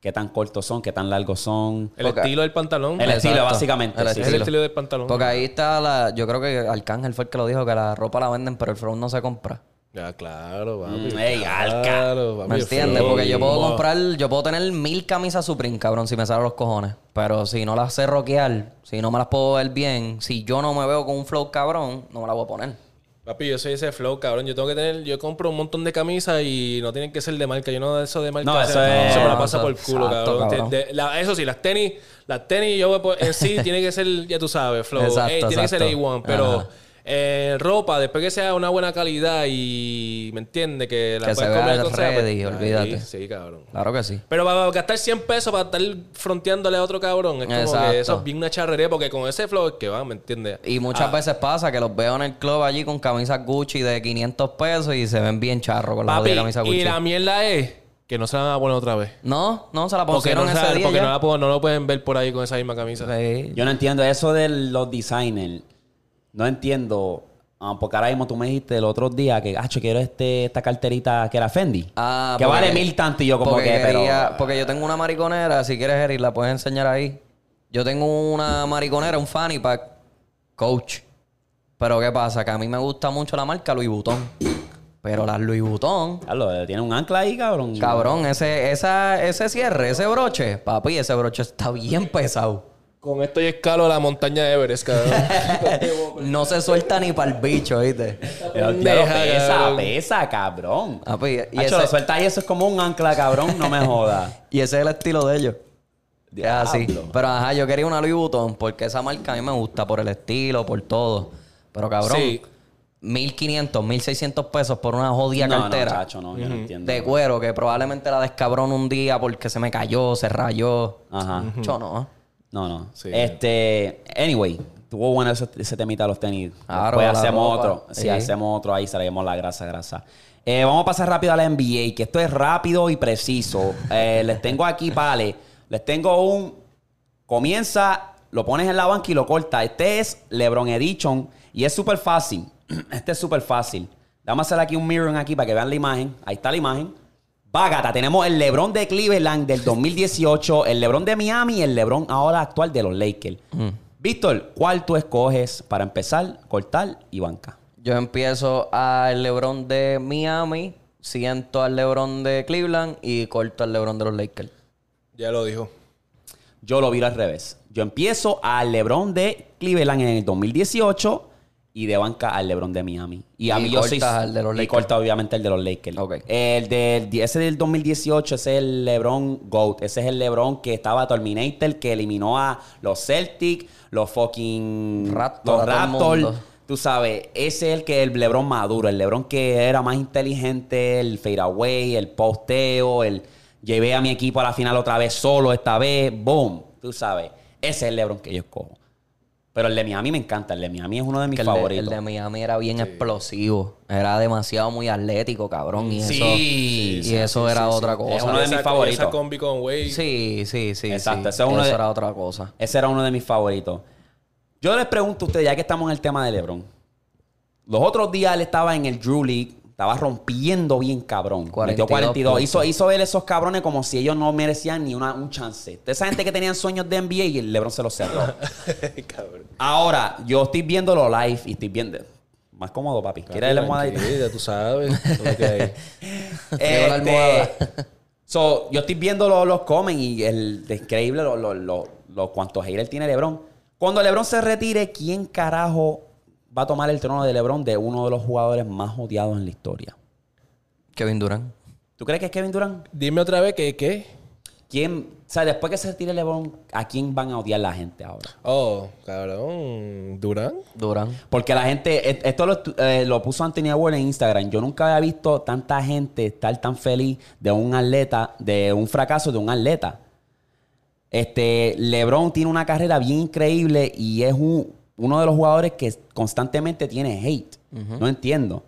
qué tan cortos son, qué tan largos son. El estilo del pantalón. El estilo, básicamente. El sí, es sí. el estilo del pantalón. Porque ahí está la... Yo creo que Arcángel fue el que lo dijo, que la ropa la venden, pero el flow no se compra. Ya, claro, papi. Mm, ey, alca. Claro, papi, ¿Me entiendes? Porque yo puedo Wow. comprar... Yo puedo tener mil camisas Supreme, cabrón, si me salen los cojones. Pero si no las sé rockear, si no me las puedo ver bien, si yo no me veo con un flow cabrón, no me la voy a poner. Papi, yo soy ese flow, cabrón. Yo tengo que tener... Yo compro un montón de camisas y no tienen que ser de marca. Yo no eso de marca. No, eso es- me la pasa eso- por el culo, exacto, cabrón. cabrón. De- de- la- eso sí, las tenis... Las tenis yo en sí tiene que ser, ya tú sabes, flow. Exacto, Ey, tiene que ser exacto. A1, pero... Ajá. Eh, ropa, después que sea una buena calidad y... ¿Me entiendes? Que la Que puedes se vea pues, ready, ahí, olvídate. Sí, cabrón. Claro que sí. Pero para gastar 100 pesos para estar fronteándole a otro cabrón, es como Exacto. que eso es bien una charrería, porque con ese flow es que van, ¿me entiendes? Y muchas veces pasa que los veo en el club allí con camisas Gucci de 500 pesos y se ven bien charros con la camisa Gucci. y la mierda es que no se la van a poner otra vez. No, no, se la Porque, pusieron no, ese sabe- día porque ya. no, la puedo- no lo pueden ver por ahí con esa misma camisa. Sí. Yo no entiendo eso de los designers. No entiendo. ah, porque ahora mismo tú me dijiste el otro día que, ah, yo quiero este, esta carterita que era Fendi. Ah, que porque- vale mil tanto y yo como porque que, pero... Porque yo tengo una mariconera, si quieres, Eric, la puedes enseñar ahí. Yo tengo una mariconera, un fanny pack, coach. Pero ¿qué pasa? Que a mí me gusta mucho la marca Louis Vuitton. Pero las Louis Vuitton, Carlos, tiene un ancla ahí, cabrón. cabrón, ese, esa, ese cierre, ese broche, papi, ese broche está bien pesado. Con esto yo escalo la montaña de Everest, cabrón. No se suelta ni para el bicho, ¿viste? Pero, tío, pesa, cabrón. pesa, cabrón. Ah, pues, y, Hacho, ese, lo suelta y eso es como un ancla, cabrón. No me jodas. y ese es el estilo de ellos. Es así. Pero ajá, yo quería una Louis Vuitton porque esa marca a mí me gusta por el estilo, por todo. Pero cabrón, Sí. 1500, 1600 pesos por una jodida No, no, cartera chacho, no, yo no entiendo. de cuero que probablemente la descabrón un día porque se me cayó, se rayó. Ajá. Yo no. No, no. Sí. Este, anyway, tuvo bueno ese, ese temita de los tenis. Claro, Después hacemos ropa. otro. Sí, Sí. hacemos otro ahí, salimos la grasa, grasa. Eh, vamos a pasar rápido a la NBA, que esto es rápido y preciso. Eh, les tengo aquí, vale. Les tengo un. Comienza, lo pones en la banca y lo corta. Este es LeBron Edition y es súper fácil. Este es súper fácil. Vamos a hacer aquí un mirroring aquí para que vean la imagen. Ahí está la imagen. Bágata, tenemos el LeBron de Cleveland del 2018, el LeBron de Miami y el LeBron ahora actual de los Lakers. Víctor, ¿cuál tú escoges para empezar, cortar y banca? Yo empiezo al LeBron de Miami, siento al LeBron de Cleveland y corto al LeBron de los Lakers. ya lo dijo. Yo lo viro al revés. Yo empiezo al LeBron de Cleveland en el 2018 y de banca al LeBron de Miami. Y a Y mí yo soy. al de los Y Lakers. corta obviamente el de los Lakers. Ok. El del, ese del 2018, ese es el LeBron GOAT. Ese es el LeBron que estaba Terminator, que eliminó a los Celtics, los fucking. Raptors, los. Tú sabes, ese es el que el LeBron maduro, el LeBron que era más inteligente, el fadeaway, el posteo, el llevé a mi equipo a la final otra vez solo, esta vez, boom, tú sabes, ese es el LeBron que yo escojo. Pero el de Miami me encanta, el de Miami es uno de mis Que el, de, favoritos. el de Miami era bien explosivo. Era demasiado muy atlético, cabrón. Y Sí, eso, sí, y sí, eso era otra Es cosa. uno de Esa- mis favoritos. Esa combi con Wade. Sí, sí, sí. Exacto, sí. ese es uno eso de- era otra cosa. Ese era uno de mis favoritos. Yo les pregunto a ustedes, ya que estamos en el tema de LeBron. Los otros días él estaba en el Drew League, estaba rompiendo bien cabrón. 42 Metió 42. Hizo, puntos. hizo ver esos cabrones como si ellos no merecían ni una, un chance. Esa gente que tenían sueños de NBA y el LeBron se los cerró. Ahora, yo estoy viéndolo live y estoy viendo. Más cómodo, papi. ¿Quieres la almohadita? Tú sabes. La almohada. Este, so, yo estoy viendo los, los comments y el es increíble lo, lo, lo, lo- cuántos haters tiene LeBron. Cuando LeBron se retire, ¿quién carajo va a tomar el trono de LeBron de uno de los jugadores más odiados en la historia? Kevin Durant. ¿Tú crees que es Kevin Durant? Dime otra vez que qué. ¿Quién, o sea, después que se retire LeBron, ¿a quién van a odiar la gente ahora? Oh, cabrón. ¿Durán? Durant. Porque la gente, et- esto lo, eh, lo puso Anthony Award en Instagram. Yo nunca había visto tanta gente estar tan feliz de un atleta, de un fracaso de un atleta. Este, LeBron tiene una carrera bien increíble y es un- uno de los jugadores que constantemente tiene hate. No entiendo.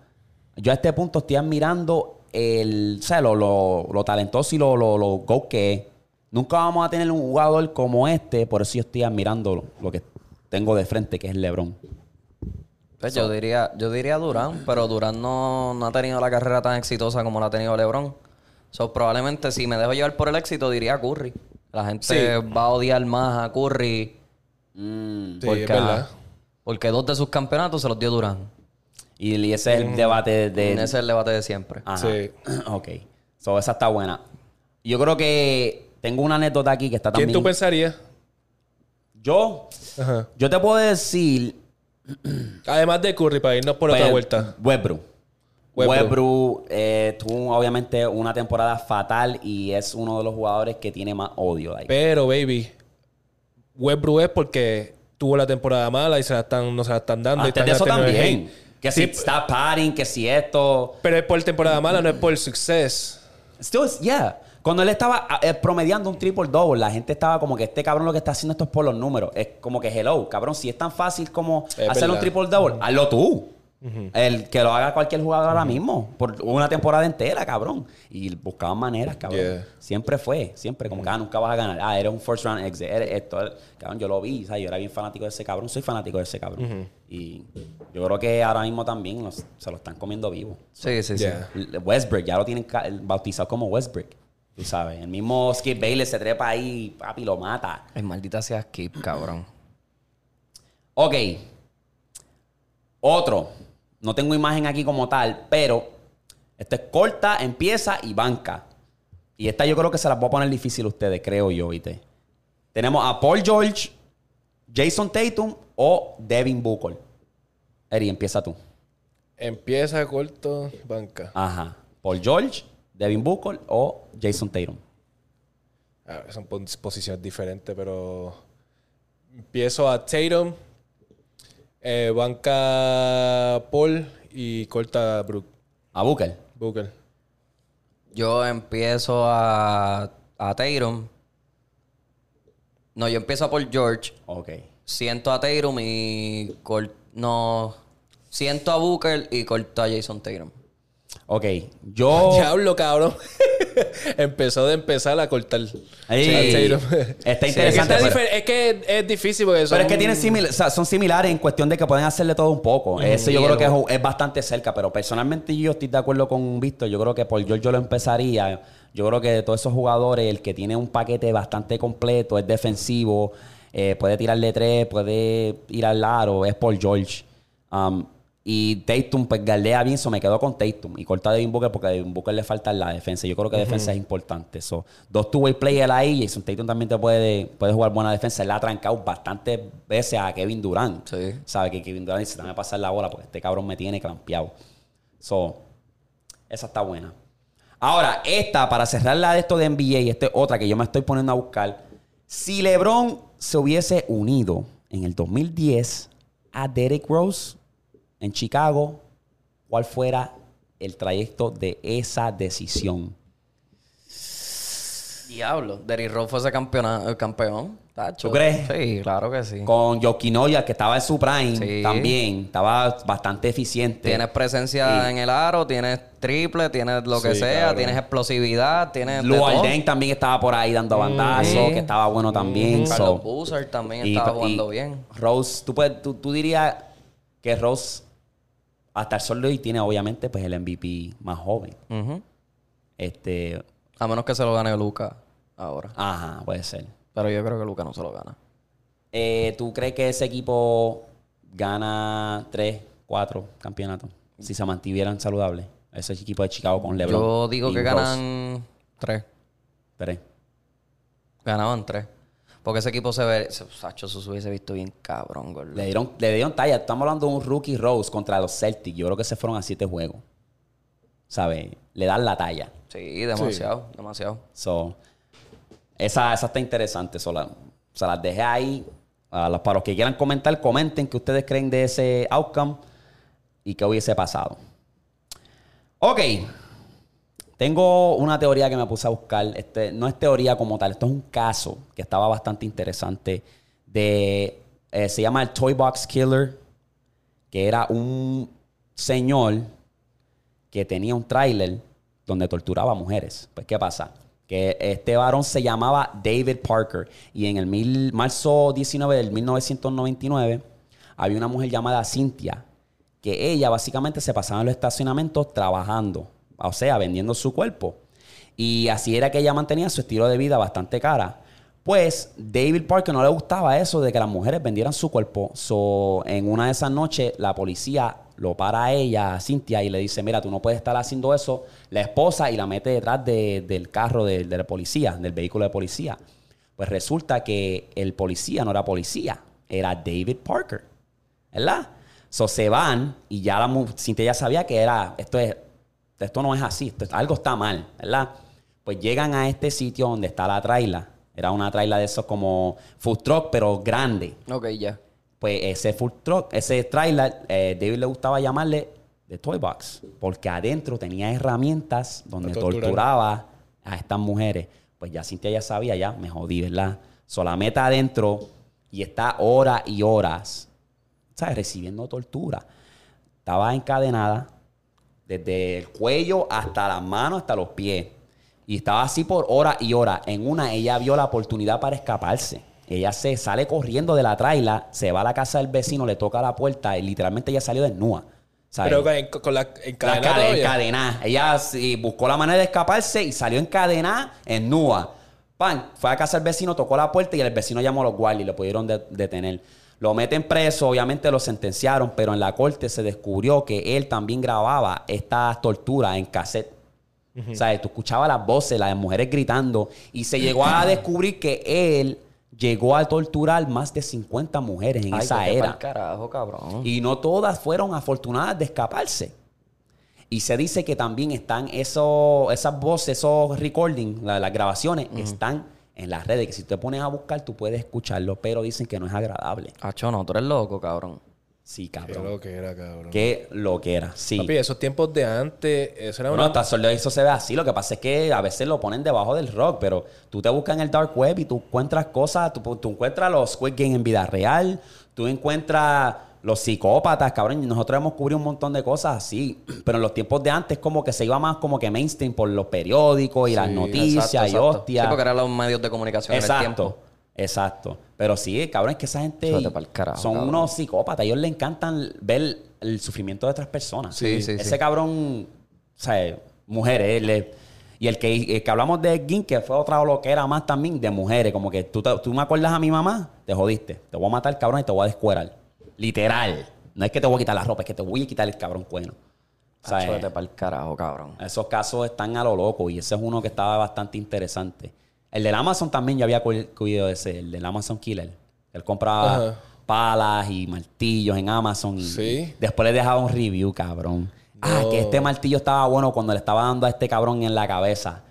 Yo a este punto estoy admirando el, o sea, lo, lo- lo talentoso y lo, lo, lo go que es. Nunca vamos a tener un jugador como este, por eso yo estoy admirando lo, lo que tengo de frente, que es LeBron. Pues yo diría, yo diría Durant, pero Durant no, no ha tenido la carrera tan exitosa como la ha tenido LeBron. So, probablemente si me dejo llevar por el éxito, diría Curry. La gente Sí. va a odiar más a Curry Mm. Sí, porque, es verdad. Porque dos de sus campeonatos se los dio Durant. Y, y ese es el debate de... Ese es el debate de siempre. Ajá. Sí. Ok. So, esa está buena. Yo creo que tengo una anécdota aquí que está ¿Quién también... tú pensarías? Yo... Ajá. Yo te puedo decir... Además de Curry, para irnos por otra vuelta. Westbrook. Westbrook. Eh, tuvo obviamente una temporada fatal y es uno de los jugadores que tiene más odio. like. Pero, baby, Westbrook es porque tuvo la temporada mala y se la están, no se la están dando. y Antes están de eso el también. Que Sí, si está padding, que si esto... Pero es por temporada mala, no es por success. Still, yeah. Cuando él estaba eh, promediando un triple double, la gente estaba como que este cabrón lo que está haciendo esto es por los números. Es como que hello, cabrón, si es tan fácil como Es hacer un triple double, hazlo tú. El que lo haga cualquier jugador ahora mismo, por una temporada entera, cabrón. Y buscaban maneras, cabrón. Yeah. Siempre fue, siempre, como que ah, nunca vas a ganar. Ah, eres un first round exit, eres esto. eres- Cabrón, yo lo vi, ¿sabes? yo era bien fanático de ese cabrón, soy fanático de ese cabrón. Y yo creo que ahora mismo también los- se lo están comiendo vivo. Sí, sí, sí. Yeah. Westbrook, ya lo tienen bautizado como Westbrook. Tú sabes, el mismo Skip Bayless se trepa ahí, papi, lo mata. Ay, maldita sea Skip, cabrón. Ok. Otro. No tengo imagen aquí como tal, pero esta es corta, empieza y banca. Y esta yo creo que se las voy a poner difícil a ustedes, creo yo, ¿viste? Tenemos a Paul George Jason Tatum o Devin Booker. Eri, empieza tú. Empieza corto, banca. Ajá. Paul George, Devin Booker o Jason Tatum. Son pos- posiciones diferentes, pero empiezo a Tatum, eh, banca Paul y corta Brook. A Booker. Booker. Yo empiezo a, a Tatum. No, yo empiezo a por George. Ok. Siento a Tatum y cor- no. Siento a Booker y corto a Jason Tatum. Ok. Yo. Diablo, cabrón. Empezó de empezar a cortar. Está Sí, interesante, Es que, pero- es que es difícil porque son... Pero es que tienen simil- o sea, son similares en cuestión de que pueden hacerle todo un poco. Ese yo creo que es, es bastante cerca, pero personalmente yo estoy de acuerdo con Víctor. Yo creo que por George yo lo empezaría. Yo creo que de todos esos jugadores, el que tiene un paquete bastante completo, es defensivo, eh, puede tirarle tres, puede ir al aro, es Paul George. Um, y Tatum, pues galdea bien, so me quedo con Tatum. Y corta a Devin Booker porque a Devin Booker le falta la defensa. Yo creo que defensa es importante. So, dos two-way players ahí. Jason Tatum también te puede, puede jugar buena defensa. Él ha trancado bastantes veces a Kevin Durant. Sí. Sabe que Kevin Durant dice, dame pasar la bola porque este cabrón me tiene clampeado. So, esa está buena. Ahora, esta, para cerrar la de esto de NBA, y esta es otra que yo me estoy poniendo a buscar. Si LeBron se hubiese unido en el 2010 a Derek Rose en Chicago, ¿cuál fuera el trayecto de esa decisión? Diablo. Derrick Rose fue ese campeona- campeón. tacho. ¿Tú crees? Sí, claro que sí. Con Jokinoya, que estaba en su prime Sí. también, estaba bastante eficiente. Tienes presencia Sí. en el aro, tienes triple, tienes lo que Sí, sea, tienes explosividad, tienes. de Lou todo. Alden también estaba por ahí dando bandazos, Sí. que estaba bueno también. so- Carlos Boozer también Y- estaba y jugando bien. Rose, tú, puedes- tú, tú dirías que Rose, hasta el sol de hoy, tiene obviamente pues el MVP más joven. Este, A menos que se lo gane Luca ahora. ajá, puede ser. Pero yo creo que Luca no se lo gana. Eh, ¿Tú crees que ese equipo gana tres, cuatro campeonatos? Si se mantuvieran saludables. Ese equipo de Chicago con LeBron. Yo digo que ganan tres. Tres. Ganaban tres. Porque ese equipo se ve. se- Sacho, eso se hubiese visto bien cabrón, gordo. Le dieron, le dieron talla. Estamos hablando de un rookie Rose contra los Celtics. Yo creo que se fueron a siete juegos. ¿Sabes? Le dan la talla. Sí, demasiado, demasiado. So, esa, esa está interesante. So, la- se las dejé ahí. A los- para los que quieran comentar, comenten qué ustedes creen de ese outcome y qué hubiese pasado. Ok. Tengo una teoría que me puse a buscar. Este, no es teoría como tal, esto es un caso que estaba bastante interesante. De, eh, se llama el Toy Box Killer, que era un señor que tenía un tráiler donde torturaba a mujeres. Pues, ¿qué pasa? Que este varón se llamaba David Parker y en el mil, marzo 19 del 1999 había una mujer llamada Cynthia que ella básicamente se pasaba en los estacionamientos trabajando, o sea, vendiendo su cuerpo. Y así era que ella mantenía su estilo de vida bastante cara. Pues David Parker no le gustaba eso de que las mujeres vendieran su cuerpo. So, en una de esas noches, la policía lo para a ella, a Cynthia, y le dice: Mira, tú no puedes estar haciendo eso. La esposa y la mete detrás de- del carro de, de la policía, del vehículo de policía. Pues resulta que el policía no era policía, era David Parker. ¿Verdad? So, se van y ya la Cintia ya sabía que era, esto es, esto no es así, esto algo está mal, ¿verdad? Pues llegan a este sitio donde está la traila. Era una traila de esos como food truck, pero grande. Ok, ya. Pues ese food truck, ese trailer, eh, David le gustaba llamarle The Toy Box, porque adentro tenía herramientas donde torturaba a estas mujeres. Pues ya Cintia ya sabía, ya me jodí, ¿verdad? So la meta adentro y está horas y horas, ¿sabes? Recibiendo tortura. Estaba encadenada desde el cuello hasta las manos, hasta los pies. Y estaba así por horas y horas. En una, ella vio la oportunidad para escaparse. Ella se sale corriendo de la traila, se va a la casa del vecino, le toca la puerta y literalmente ella salió desnuda. ¿sabes? Pero con, con la La encadenada encade- todavía. encadenada. Ella sí, buscó la manera de escaparse y salió encadenada en nua. Pan, fue a casa del vecino, tocó la puerta y el vecino llamó a los guardias y lo pudieron de- detener. Lo meten preso, obviamente lo sentenciaron, pero en la corte se descubrió que él también grababa estas torturas en cassette. O sea, tú escuchabas las voces, las mujeres gritando y se llegó a descubrir que él llegó a torturar más de 50 mujeres en Ay, esa era. carajo, cabrón. Y no todas fueron afortunadas de escaparse. Y se dice que también están esos, esas voces, esos recordings, la- las grabaciones, están en las redes. Que si te pones a buscar, tú puedes escucharlo, pero dicen que no es agradable. Acho, no, tú eres loco, cabrón. Sí, Qué cabrón. lo que era, cabrón. Qué lo que era. Sí. Papi, esos tiempos de antes, eso era Bueno, una... hasta solo eso se ve así. Lo que pasa es que a veces lo ponen debajo del rock, pero tú te buscas en el dark web y tú encuentras cosas, tú, tú encuentras los Squid Game en vida real, tú encuentras los psicópatas, cabrón. y Nosotros hemos cubierto un montón de cosas así, pero en los tiempos de antes como que se iba más como que mainstream por los periódicos y las noticias Exacto, y exacto. hostias. Sí, porque eran los medios de comunicación en el tiempo. Exacto. Exacto. Pero sí, cabrón, es que esa gente carajo, son cabrón. unos psicópatas. A ellos les encantan ver el sufrimiento de otras personas. Sí, sí, Ese sí. cabrón, o sea, mujeres. le- y el que, el que hablamos de Gin, que fue otra loquera más también de mujeres. Como que tú, te- tú me acuerdas a mi mamá, te jodiste. Te voy a matar, cabrón, y te voy a descuerar. Literal. No es que te voy a quitar la ropa, es que te voy a quitar el cabrón cueno. Sea, Acho, vete pa'l carajo, cabrón. esos casos están a lo loco y ese es uno que estaba bastante interesante. El del Amazon también yo había cu- cuidado de ese, el del Amazon Killer. Él compraba Ajá. palas y martillos en Amazon y Sí. después le dejaba un review, cabrón. Ah, que este martillo estaba bueno cuando le estaba dando a este cabrón en la cabeza.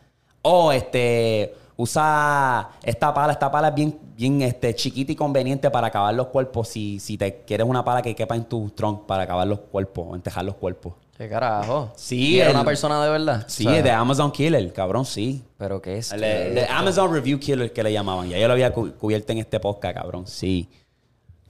O este usa esta pala, esta pala es bien, bien este, chiquita y conveniente para acabar los cuerpos. Si, si te quieres una pala que quepa en tu tronco para acabar los cuerpos, o entejar los cuerpos. ¿Qué carajo? Sí, ¿Y era el- una persona de verdad? Sí, O sea, de Amazon Killer, cabrón, sí. Pero qué es. De Amazon Review Killer que le llamaban. Ya yo lo había cu- cubierto en este podcast, cabrón. Sí.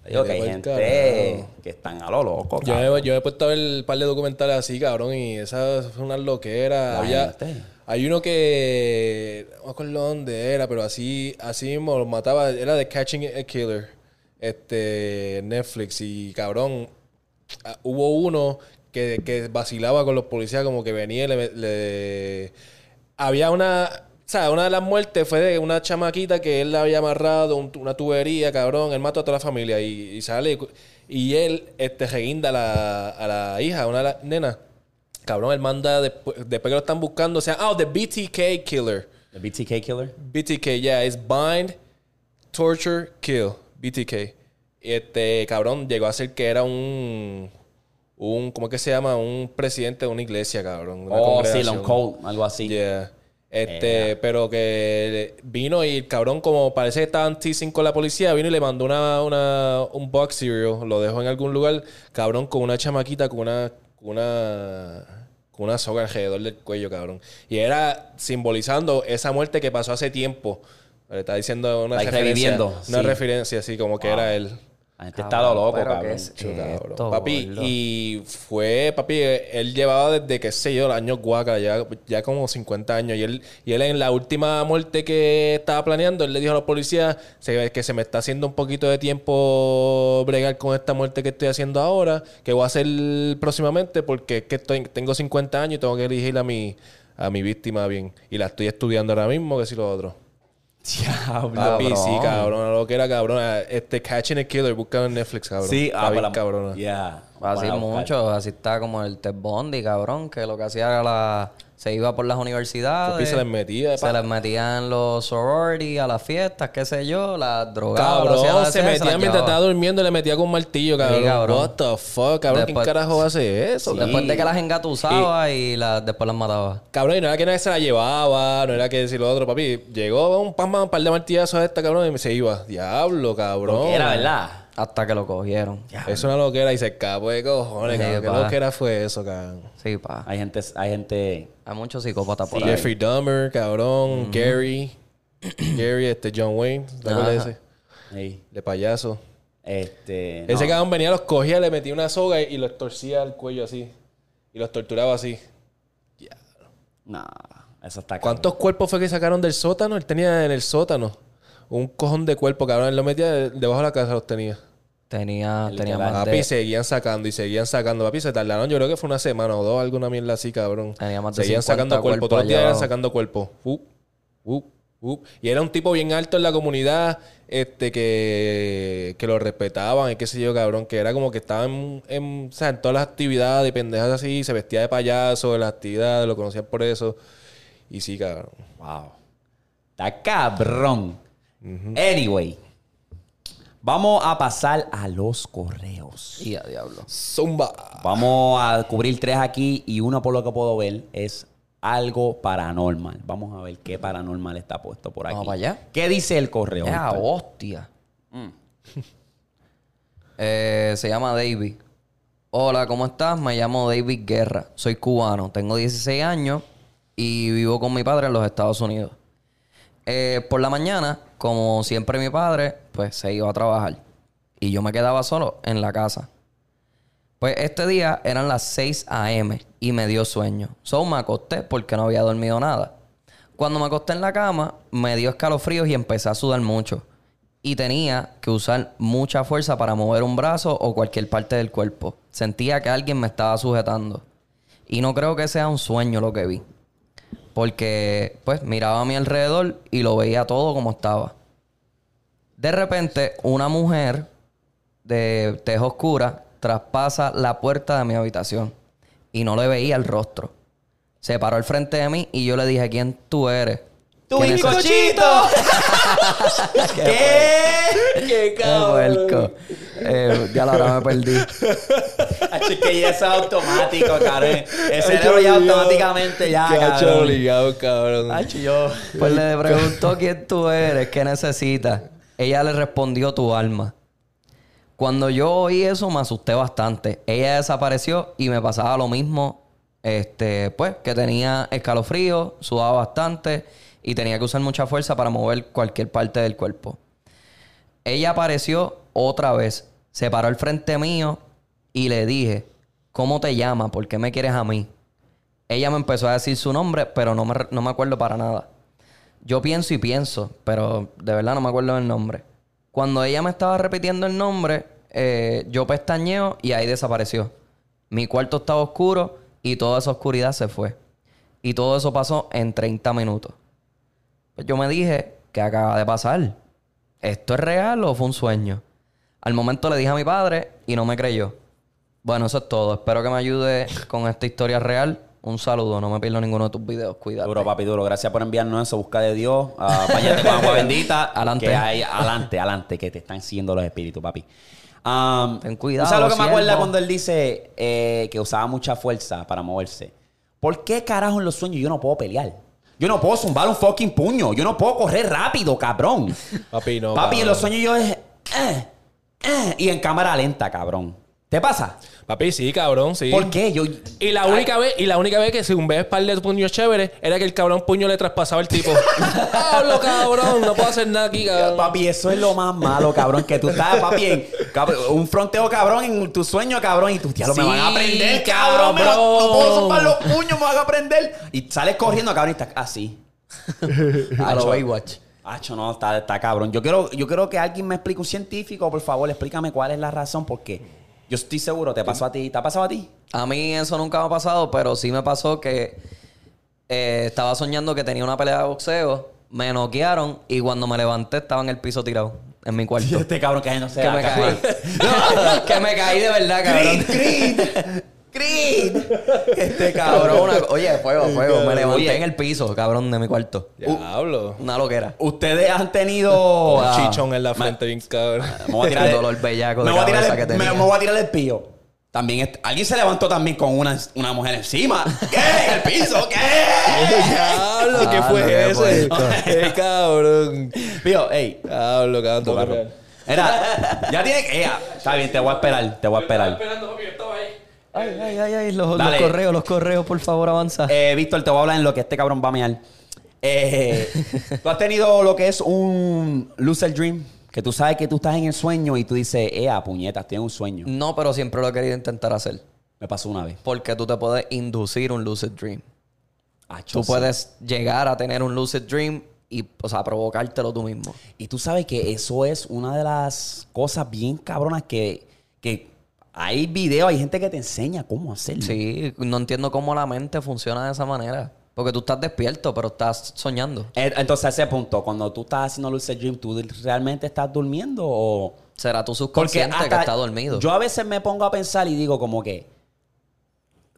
Digo que hay gente carajo. que están a lo loco, Yo cabrón. me, yo he puesto a ver un par de documentales así, cabrón, y esa fue una loquera. La Había, gente. Hay uno que no me acuerdo dónde era, pero así, así mismo lo mataba. Era de Catching a Killer. Este Netflix. Y cabrón, ah, hubo uno que, que vacilaba con los policías, como que venía y le, había una. O sea, una de las muertes fue de una chamaquita que él le había amarrado un- una tubería, cabrón. Él mató a toda la familia y, y sale. Y él este, reguinda a la, a la hija, una de las nenas. Cabrón, él manda después, después que lo están buscando. O sea, ah, the BTK Killer. The BTK Killer. BTK, yeah, es Bind, Torture, Kill. BTK. Este cabrón llegó a ser que era un. un ¿Cómo es que se llama? Un presidente de una iglesia, cabrón. una Oh, sí. Long Cold, algo así. Yeah. Este, pero que vino y el cabrón, como parece que estaban teasing con la policía, vino y le mandó una, una, un box cereal, lo dejó en algún lugar, cabrón, con una chamaquita, con una, con una, con una soga alrededor del cuello, cabrón. Y era simbolizando esa muerte que pasó hace tiempo. Le está diciendo una Like referencia. Una sí. referencia, así como que era él. La gente está lo loco, cabrón. esto, papi, gordo. y fue, papi, él llevaba desde, qué sé yo, el año guaca, ya, ya como 50 años. Y él, y él en la última muerte que estaba planeando, él le dijo a los policías que se me está haciendo un poquito de tiempo bregar con esta muerte que estoy haciendo ahora, que voy a hacer próximamente, porque es que estoy, tengo 50 años y tengo que elegir a mi, a mi víctima bien. Y la estoy estudiando ahora mismo, que si lo otro. Diablo. Papi, Cabrón. sí, cabrón, lo que era cabrón. Este Catching a Killer, buscado en Netflix, cabrón. Sí, ah, bien la- cabrona. Yeah. Así mucho, así está como el Ted Bundy, cabrón, que lo que hacía era la... Se iba por las universidades. Se les metía, Se les metían los sorority a las fiestas, qué sé yo, las drogadas. Cabrón, se hacer, metía las mientras estaba durmiendo y le metía con un martillo, cabrón. cabrón. What the fuck, cabrón. Después- ¿Quién carajo hace eso? Después de que las engatusaba y, las, después las mataba. Cabrón, y no era que nadie se la llevaba, no era que decir lo otro, papi. Llegó un, pam, pam, un par de martillazos a esta, cabrón, y se iba. Diablo, cabrón. Porque era verdad. Hasta que lo cogieron. Eso es una loquera y se escapó de cojones, Sí, cabrón. ¿Qué loquera fue eso, cabrón? Sí, pa. Hay gente, hay gente. Hay muchos psicópatas por ahí. Jeffrey Dahmer, cabrón. Gary. Gary, este John Wayne. ¿Te acuerdas de Ajá. ese? Ey, De payaso. este. Ese cabrón venía, los cogía, le metía una soga y los torcía al cuello así. Y los torturaba así. No, eso está ¿Cuántos cuerpos fue que sacaron del sótano? Él tenía en el sótano un cojón de cuerpo, cabrón. Él lo metía de- debajo de la casa, los tenía. Tenía, tenía más Papi, de... seguían sacando y seguían sacando. Papi, se tardaron, yo creo que fue una semana o dos, alguna mierda así, cabrón. Tenía más de seguían 50 sacando cuerpo. cuerpos Todos los días iban sacando cuerpo. Uh, uh, uh. Y era un tipo bien alto en la comunidad, este, que, que lo respetaban y qué sé yo, cabrón. Que era como que estaba en, en, o sea, en todas las actividades y pendejas así. Se vestía de payaso en las actividades, lo conocían por eso. Y sí, cabrón. Wow. Está cabrón. Anyway, Vamos a pasar a los correos. Y a diablo. Zumba. Vamos a cubrir tres aquí y uno por lo que puedo ver es algo paranormal. Vamos a ver qué paranormal está puesto por aquí. Vamos para allá. ¿Qué dice el correo? ¡Ah, hostia! Eh, se llama David. Hola, ¿cómo estás? Me llamo David Guerra. Soy cubano. Tengo 16 años y vivo con mi padre en los Estados Unidos. Eh, por la mañana, como siempre mi padre, pues se iba a trabajar. Y yo me quedaba solo en la casa. Pues este día eran las 6 a.m. y me dio sueño. So me acosté porque no había dormido nada. Cuando me acosté en la cama, me dio escalofríos y empecé a sudar mucho. Y tenía que usar mucha fuerza para mover un brazo o cualquier parte del cuerpo. Sentía que alguien me estaba sujetando. Y no creo que sea un sueño lo que vi. Porque, pues, miraba a mi alrededor y lo veía todo como estaba. De repente, una mujer de tez oscura traspasa la puerta de mi habitación y no le veía el rostro. Se paró al frente de mí y yo le dije, ¿quién tú eres? ¡Tu ¿Quién es ese- bizcochito! ¿Qué? ¡Qué Qué puerco. Eh, ya la hora me perdí. Es que ya es automático, cabrón. El cerebro ya automáticamente ya, cabrón. obligado, cabrón. Hacho, yo... Pues le preguntó quién tú eres, qué necesitas. Ella le respondió tu alma. Cuando yo oí eso me asusté bastante. Ella desapareció y me pasaba lo mismo. Este, pues, que tenía escalofrío, sudaba bastante y tenía que usar mucha fuerza para mover cualquier parte del cuerpo. Ella apareció otra vez, se paró al frente mío y le dije, ¿cómo te llamas? ¿Por qué me quieres a mí? Ella me empezó a decir su nombre, pero no me, no me acuerdo para nada. Yo pienso y pienso, pero de verdad no me acuerdo del nombre. Cuando ella me estaba repitiendo el nombre, eh, yo pestañeo y ahí desapareció. Mi cuarto estaba oscuro y toda esa oscuridad se fue. Y todo eso pasó en 30 minutos. Pues yo me dije, ¿qué acaba de pasar? ¿Esto es real o fue un sueño? Al momento le dije a mi padre y no me creyó. Bueno, eso es todo. Espero que me ayude con esta historia real. Un saludo. No me pierdo ninguno de tus videos. Cuídate. Duro, papi, duro. Gracias por enviarnos eso. Busca de Dios. Uh, bañate con agua bendita. Adelante. Que hay, adelante, adelante, que te están siguiendo los espíritus, papi. Um, Ten cuidado, ¿tú ¿Sabes lo que me acuerda cuando él dice eh, que usaba mucha fuerza para moverse? ¿Por qué carajo en los sueños yo no puedo pelear? Yo no puedo zumbar un fucking puño. Yo no puedo correr rápido, cabrón. Papi, no. papi, en los sueños yo es... eh, eh, y en cámara lenta, cabrón. ¿Te pasa? Papi, sí, cabrón, sí. ¿Por qué? Yo... Y la única vez, y la única vez que según ves par de puños chéveres, era que el cabrón puño le traspasaba el tipo. Hablo, cabrón, no puedo hacer nada aquí, cabrón. Papi, eso es lo más malo, cabrón. Que tú estás, papi, en cabrón, un fronteo, cabrón, en tu sueño, cabrón. Y tú, diablo, me Sí, van a prender, cabrón. Me cabrón. no puedo zumbar los puños, me van a prender. Y sales corriendo, cabrón, y estás así. A lo Baywatch. Acho, no, está, está cabrón. Yo quiero, yo quiero que alguien me explique, un científico, por favor, explícame cuál es la razón, porque yo estoy seguro, te pasó a ti. ¿Te ha pasado a ti? A mí eso nunca me ha pasado, pero sí me pasó que eh, estaba soñando que tenía una pelea de boxeo, me noquearon y cuando me levanté estaba en el piso tirado, en mi cuarto. Este cabrón que no sé. que me caí. Que me caí de verdad, cabrón. Creed, Creed. Este Cabrón, una- oye, fuego, fuego. Me levanté Oye. en el piso, cabrón, de mi cuarto. Diablo. Una loquera. Ustedes han tenido. Un ah, chichón en la frente, bien cabrón. Me voy a tirar El dolor bellaco de me voy a tirar el- que me- tenía. me voy a tirar el pío. También est- alguien se levantó también con una, una mujer encima. ¿Qué? ¿El piso? ¿Qué? Diablo, ¿qué Ah, fue qué ese? Qué cabrón. Pío, ey. Diablo, cabrón. Tu carro. Era, ya tiene que. ea, está bien, te voy a esperar, te voy a esperar. esperando, papi, estaba ahí. Ay, ay, ay, ay, los, los Dale. correos, los correos, por favor, avanza. Eh, Víctor, te voy a hablar en lo que este cabrón va a mear. Eh, tú has tenido lo que es un lucid dream, que tú sabes que tú estás en el sueño y tú dices, ea, puñetas, tengo un sueño. No, pero siempre lo he querido intentar hacer. Me pasó una vez. Porque tú te puedes inducir un lucid dream. Tú sí. puedes llegar a tener un lucid dream y, o sea, provocártelo tú mismo. Y tú sabes que eso es una de las cosas bien cabronas que, que hay videos, hay gente que te enseña cómo hacerlo. Sí, no entiendo cómo la mente funciona de esa manera. Porque tú estás despierto, pero estás soñando. Eh, Entonces, a ese punto, cuando tú estás haciendo lucid dream, ¿tú realmente estás durmiendo o...? Será tu Porque subconsciente que está dormido. Yo a veces me pongo a pensar y digo como que...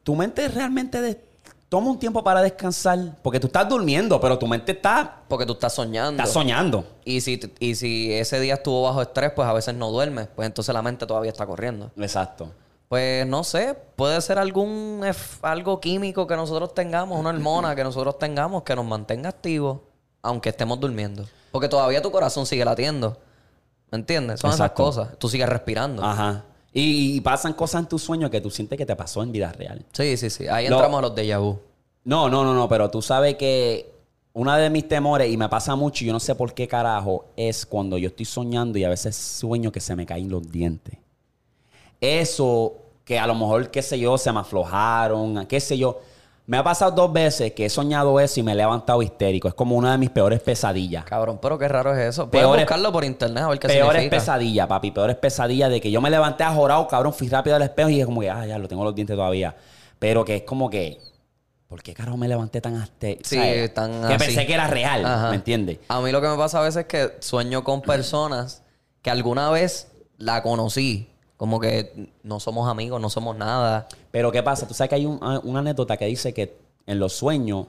¿Tu mente realmente toma un tiempo para descansar. Porque tú estás durmiendo, pero tu mente está, Porque tú estás soñando. está soñando. y, si, y si ese día estuvo bajo estrés, pues a veces no duermes. Pues entonces la mente todavía está corriendo. Exacto. Pues no sé, puede ser algún algo químico que nosotros tengamos, una hormona que nosotros tengamos que nos mantenga activos, aunque estemos durmiendo. Porque todavía tu corazón sigue latiendo. ¿Me entiendes? Son Exacto. esas cosas. Tú sigues respirando. Ajá. Y, y pasan cosas en tus sueños que tú sientes que te pasó en vida real. Sí, sí, sí. Ahí entramos a los déjà vu. No, no, no, no, pero tú sabes que uno de mis temores, y me pasa mucho, y yo no sé por qué carajo, es cuando yo estoy soñando y a veces sueño que se me caen los dientes. Eso, que a lo mejor, qué sé yo, se me aflojaron, qué sé yo. Me ha pasado dos veces que he soñado eso y me he levantado histérico. Es como una de mis peores pesadillas. Cabrón, pero qué raro es eso. Puedes Peores- buscarlo por internet a ver qué Peores significa. pesadillas, papi. Peores pesadillas de que yo me levanté ajorado, cabrón, fui rápido al espejo y es como que, ah, ya lo tengo los dientes todavía. Pero que es como que, ¿por qué carajo me levanté tan hasta Sí, tan Que así. pensé que era real, Ajá. ¿me entiendes? A mí lo que me pasa a veces es que sueño con personas que alguna vez la conocí. Como que no somos amigos, no somos nada. Pero ¿qué pasa? Tú sabes que hay un- ah, una anécdota que dice que en los sueños,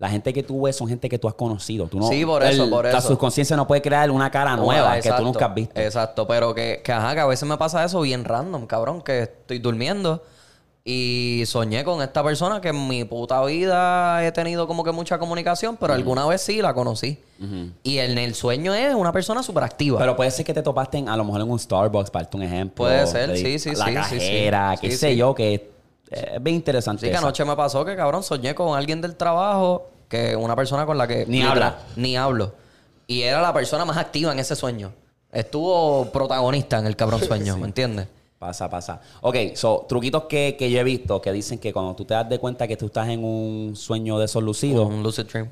la gente que tú ves son gente que tú has conocido. Tú no, Sí, por eso, por La eso. subconsciencia no puede crear una cara nueva que Exacto, tú nunca has visto. Exacto, pero que, que, ajá, que a veces me pasa eso bien random, cabrón, que estoy durmiendo y soñé con esta persona que en mi puta vida he tenido como que mucha comunicación, pero alguna vez sí la conocí. Y en el sueño es una persona súper activa. Pero puede ser que te topaste en- a lo mejor en un Starbucks, para darte un ejemplo. Puede ser, de sí, sí, La sí, sí, cajera, sí. qué Sí, sé sí. yo, que es bien interesante. Sí, que anoche me pasó que, cabrón, soñé con alguien del trabajo, que una persona con la que... Ni habla. Ni hablo. Y era la persona más activa en ese sueño. Estuvo protagonista en el cabrón sueño, ¿me entiendes? Pasa, pasa. Ok, so, truquitos que, que yo he visto que dicen que cuando tú te das de cuenta que tú estás en un sueño de esos lucidos, Un lucid dream.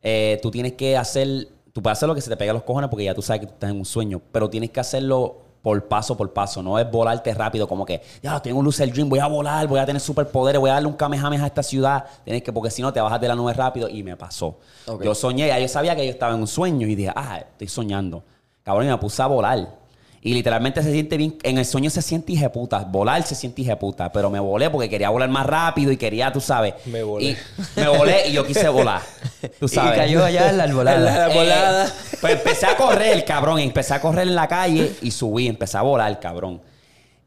eh, tú tienes que hacer, tú puedes hacer lo que se te pega a los cojones porque ya tú sabes que tú estás en un sueño, pero tienes que hacerlo por paso por paso, no es volarte rápido como que, ya, tengo un lucid dream, voy a volar, voy a tener superpoderes, voy a darle un kamehameha a esta ciudad, tienes que, porque si no te bajas de la nube rápido y me pasó. Ok. Yo soñé, ya yo sabía que yo estaba en un sueño y dije, ah, estoy soñando. Cabrón, y me puse a volar. Y literalmente se siente bien, en el sueño se siente hijeputa, volar se siente hijeputa, pero me volé porque quería volar más rápido y quería, tú sabes. Me volé. Y me volé y yo quise volar. Tú sabes. Y cayó allá en la arbolada. En la-. Eh, pues empecé a correr, cabrón. Empecé a correr en la calle y subí. Empecé a volar, cabrón.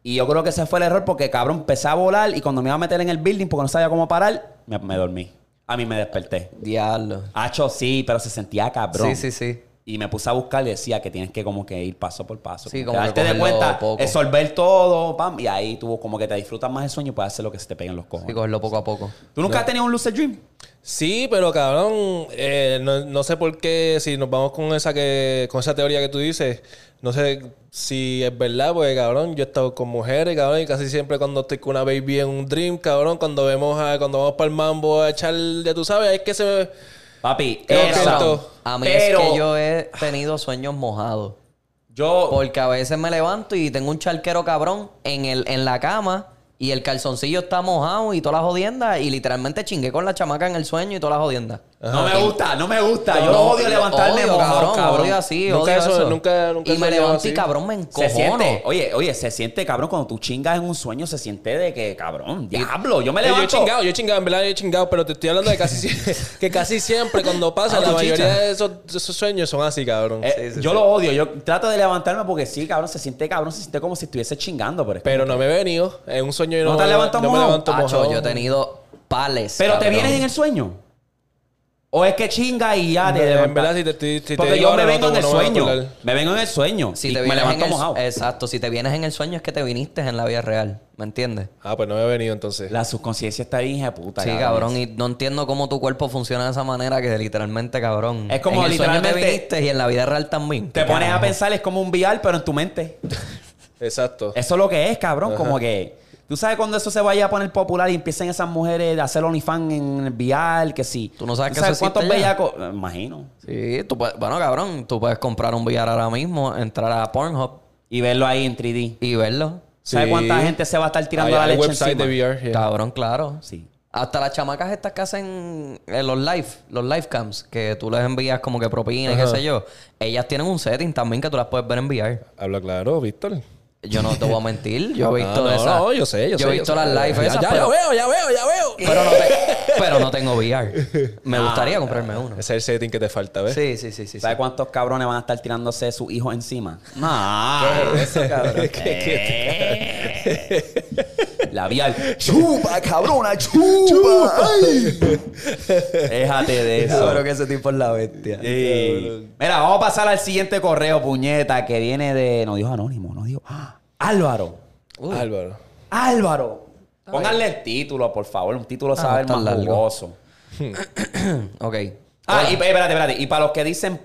Y yo creo que ese fue el error porque, cabrón, empecé a volar y cuando me iba a meter en el building porque no sabía cómo parar, me, me dormí. A mí me desperté. Diablo. Hacho, sí, pero se sentía cabrón. Sí, sí, sí. Y me puse a buscar y decía que tienes que como que ir paso por paso. Sí, como como que darte de cuenta, poco. absorber todo, pam. Y ahí tú como que te disfrutas más el sueño y puedes hacer lo que se te peguen los Y cojones. cogerlo poco a poco. ¿Tú nunca has tenido un lucid dream? Sí, pero cabrón, eh, no, no sé por qué, si nos vamos con esa que, con esa teoría que tú dices, no sé si es verdad, porque cabrón, yo he estado con mujeres, cabrón, y casi siempre cuando estoy con una baby en un dream, cabrón, cuando vemos a, cuando vamos para el mambo a echar, ya tú sabes, es que se me... Papi, esto- A mí pero es que yo he tenido sueños mojados. yo... Porque a veces me levanto y tengo un charquero cabrón en, el, en la cama y el calzoncillo está mojado y todas las jodiendas y literalmente chingué con la chamaca en el sueño y todas las jodiendas. No me gusta, no me gusta. Yo No, odio levantarme odio, mojado, cabrón, cabrón. odio así, Nunca odio eso- eso. nunca- nunca y me levanto y cabrón me Se encojono. siente, oye, oye, se siente, cabrón, cuando tú chingas en un sueño, se siente de que, cabrón, diablo, yo me Yo, yo he levanto. chingado, yo he chingado, en verdad yo he chingado, pero te estoy hablando de casi que casi siempre cuando pasa, Ah, la mayoría chicha. de esos, sueños son así, cabrón. Eh, Sí, sí, yo sí. lo odio, yo trato de levantarme porque sí, cabrón, se siente, cabrón, se siente como si estuviese chingando, pero pero no me he venido. En un sueño yo ¿No no, te has me- levantado no me mojado? levanto Acho, mojado. yo he tenido pales. Pero te vienes en el sueño. O es que chinga y ya te En verdad, si te- si te Porque digo yo ahora, me no vengo en te- el no me voy a sueño. acordar. Me vengo en el sueño. Si y te me vienes en levanto el, mojado. Exacto, si te vienes en el sueño es que te viniste en la vida real, ¿me entiendes? Ah, pues no me he venido entonces. La subconsciencia está bien hija puta. Sí, cabrón, y no entiendo cómo tu cuerpo funciona de esa manera que literalmente, cabrón. Es como en el sueño literalmente- te viniste y en la vida real también. Te ¿Qué pones a pensar, es como un VR, pero en tu mente. Exacto. Eso es lo que es, cabrón. Como que. Tú sabes cuando eso se vaya a poner popular y empiecen esas mujeres a hacer OnlyFans en el VR, que sí. Tú no sabes que eso cuántos bellacos? Me imagino. Sí, tú puedes, bueno, cabrón, tú puedes comprar un VR ahora mismo, entrar a Pornhub Y verlo ahí en 3D. y verlo. ¿Sabes Sí. cuánta gente se va a estar tirando Hay, la leche website encima? de VR. yeah. Cabrón, claro. Sí. Hasta las chamacas estas que hacen eh, los live, los live cams, que tú les envías como que propina y qué sé yo. Ellas tienen un setting también que tú las puedes ver en VR. Habla claro, Víctor. Yo no te voy a mentir. Yo he Ah, visto no, no, yo sé, yo, sé. he visto yo las live Ya, esas, ya, pero, ya veo, ya veo, ya veo. pero no te- pero no tengo VR. Me gustaría comprarme uno. Ese es el setting que te falta, ¿ves? Sí, sí, sí, sí. sí. ¿Sabes cuántos cabrones van a estar tirándose sus hijos encima? No. ¿Qué es eso, cabrón? Labial. ¡Chupa, cabrona! ¡Chupa! Ay. Déjate de eso. Cabrón, que ese tipo es la bestia. Sí. Mira, vamos a pasar al siguiente correo, puñeta, que viene de. No dijo anónimo, no dijo. ¡Ah! Álvaro. Álvaro. Álvaro. Pónganle el título, por favor. Un título Ah, sabe no está más largo. jugoso. Ok. Ah, y espérate, espérate. Y para los que dicen.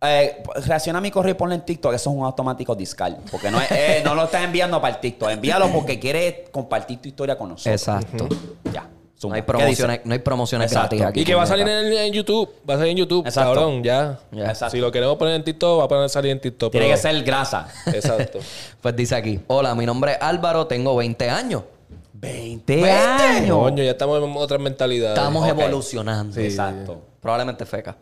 Eh, reacciona a mi correo y ponle en TikTok, eso es un automático discal. Porque no, es- eh, no lo estás enviando para el TikTok. Envíalo porque quiere compartir tu historia con nosotros. Exacto. Ya. No hay ¿Qué promociones, no hay promociones Exacto. gratis aquí. Y que va a salir en, en YouTube. Va a salir en YouTube, Exacto. cabrón, ya. Exacto. Si lo queremos poner en TikTok, va a poner salir en TikTok. Tiene pero- que ser grasa. Exacto. Pues dice aquí: Hola, mi nombre es Álvaro, tengo 20 años. 20 años. Coño, ya estamos en otra mentalidad. Estamos evolucionando. Sí. Exacto. Probablemente feca.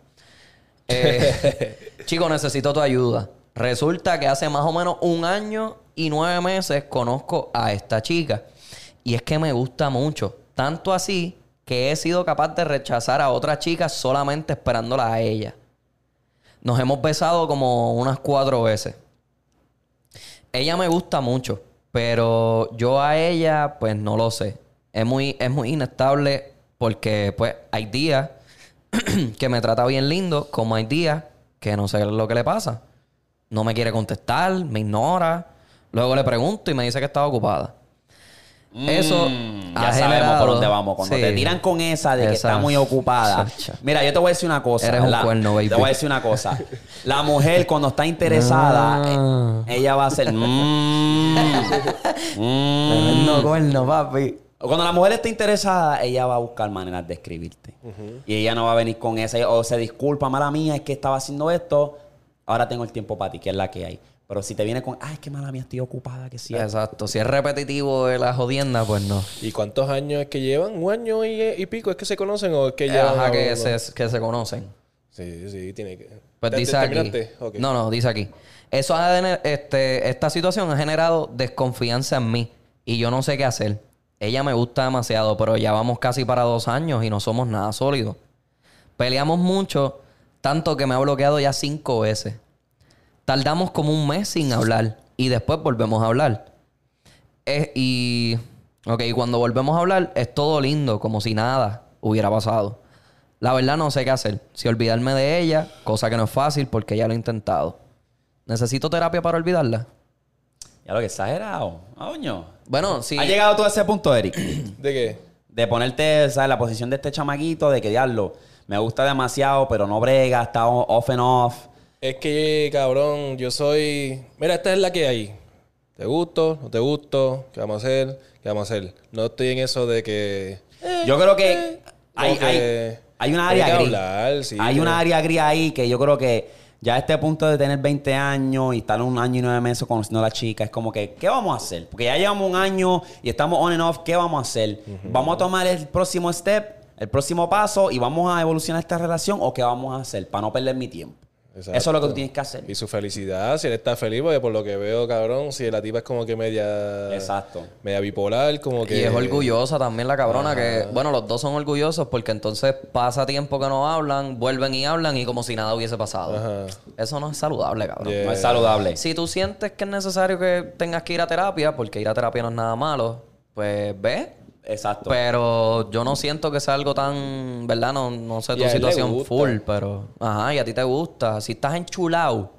Eh, chico, necesito tu ayuda. Resulta que hace más o menos un año y nueve meses conozco a esta chica. Y es que me gusta mucho. Tanto así que he sido capaz de rechazar a otra chica solamente esperándola a ella. Nos hemos besado como unas cuatro veces. Ella me gusta mucho, pero yo a ella, pues no lo sé. Es muy, es muy inestable porque, pues, hay días que me trata bien lindo, como hay días que no sé lo que le pasa. No me quiere contestar, me ignora. Luego le pregunto y me dice que estaba ocupada. Eso Mm, ha ya sabemos por dónde vamos. Cuando Sí. te tiran con esa de que Esa- está muy ocupada. Mira, yo te voy a decir una cosa. Eres un ¿verdad? cuerno, baby. Te voy a decir una cosa. La mujer, cuando está interesada, Ah. ella va a hacer. mm, mm. No cuerno, papi. Cuando la mujer está interesada, ella va a buscar maneras de escribirte. Y ella no va a venir con esa. O se disculpa, mala mía, es que estaba haciendo esto. Ahora tengo el tiempo para ti, que es la que hay. Pero si te viene con, ay, es que mala mía, estoy ocupada, que sí. Exacto. Si es repetitivo de la jodienda, pues no. ¿Y cuántos años es que llevan? ¿Un año y, y pico? ¿Es que se conocen o es que llevan? Ajá, que, no? se, que se conocen. Sí, sí, tiene que. Pues ¿Te- dice te- aquí. terminaste? Ok. No, no, dice aquí. Eso ha este, esta situación ha generado desconfianza en mí y yo no sé qué hacer. Ella me gusta demasiado, pero ya vamos casi para dos años y no somos nada sólidos. Peleamos mucho, tanto que me ha bloqueado ya cinco veces. Tardamos como un mes sin hablar y después volvemos a hablar. Es- y, ok, cuando volvemos a hablar es todo lindo, como si nada hubiera pasado. La verdad no sé qué hacer. Si olvidarme de ella, cosa que no es fácil porque ya lo he intentado. ¿Necesito terapia para olvidarla? Ya lo que exagerado. Coño. Bueno, sí. ¿Has llegado tú a ese punto, Eric? ¿De qué? de ponerte, ¿sabes? La posición de este chamaquito, de que diablo, me gusta demasiado, pero no brega, está off and off. Es que, cabrón, yo soy. Mira, esta es la que hay. ¿Te gusto? ¿No te gusto? ¿Qué vamos a hacer? ¿Qué vamos a hacer? No estoy en eso de que. Yo creo que hay, como que hay, hay una hay área que gris. hablar, sí, hay una área gris ahí que yo creo que ya a este punto de tener 20 años y estar un año y nueve meses conociendo a la chica, es como que, ¿qué vamos a hacer? Porque ya llevamos un año y estamos on and off, ¿qué vamos a hacer? ¿Vamos a tomar el próximo step, el próximo paso y vamos a evolucionar esta relación o qué vamos a hacer para no perder mi tiempo? Exacto. Eso es lo que tú tienes que hacer. Y su felicidad, si él está feliz, porque por lo que veo, cabrón, si la tipa es como que media. Exacto. Media bipolar, como que. Y es orgullosa también la cabrona que... Bueno, los dos son orgullosos porque entonces pasa tiempo que no hablan, vuelven y hablan y como si nada hubiese pasado. Ajá. Eso no es saludable, cabrón. Yeah. No es saludable. Si tú sientes que es necesario que tengas que ir a terapia, porque ir a terapia no es nada malo, pues ve. Exacto. Pero yo no siento que sea algo tan, ¿verdad? No, no sé Y tu situación full, pero... Ajá, y a ti te gusta. Si estás enchulado,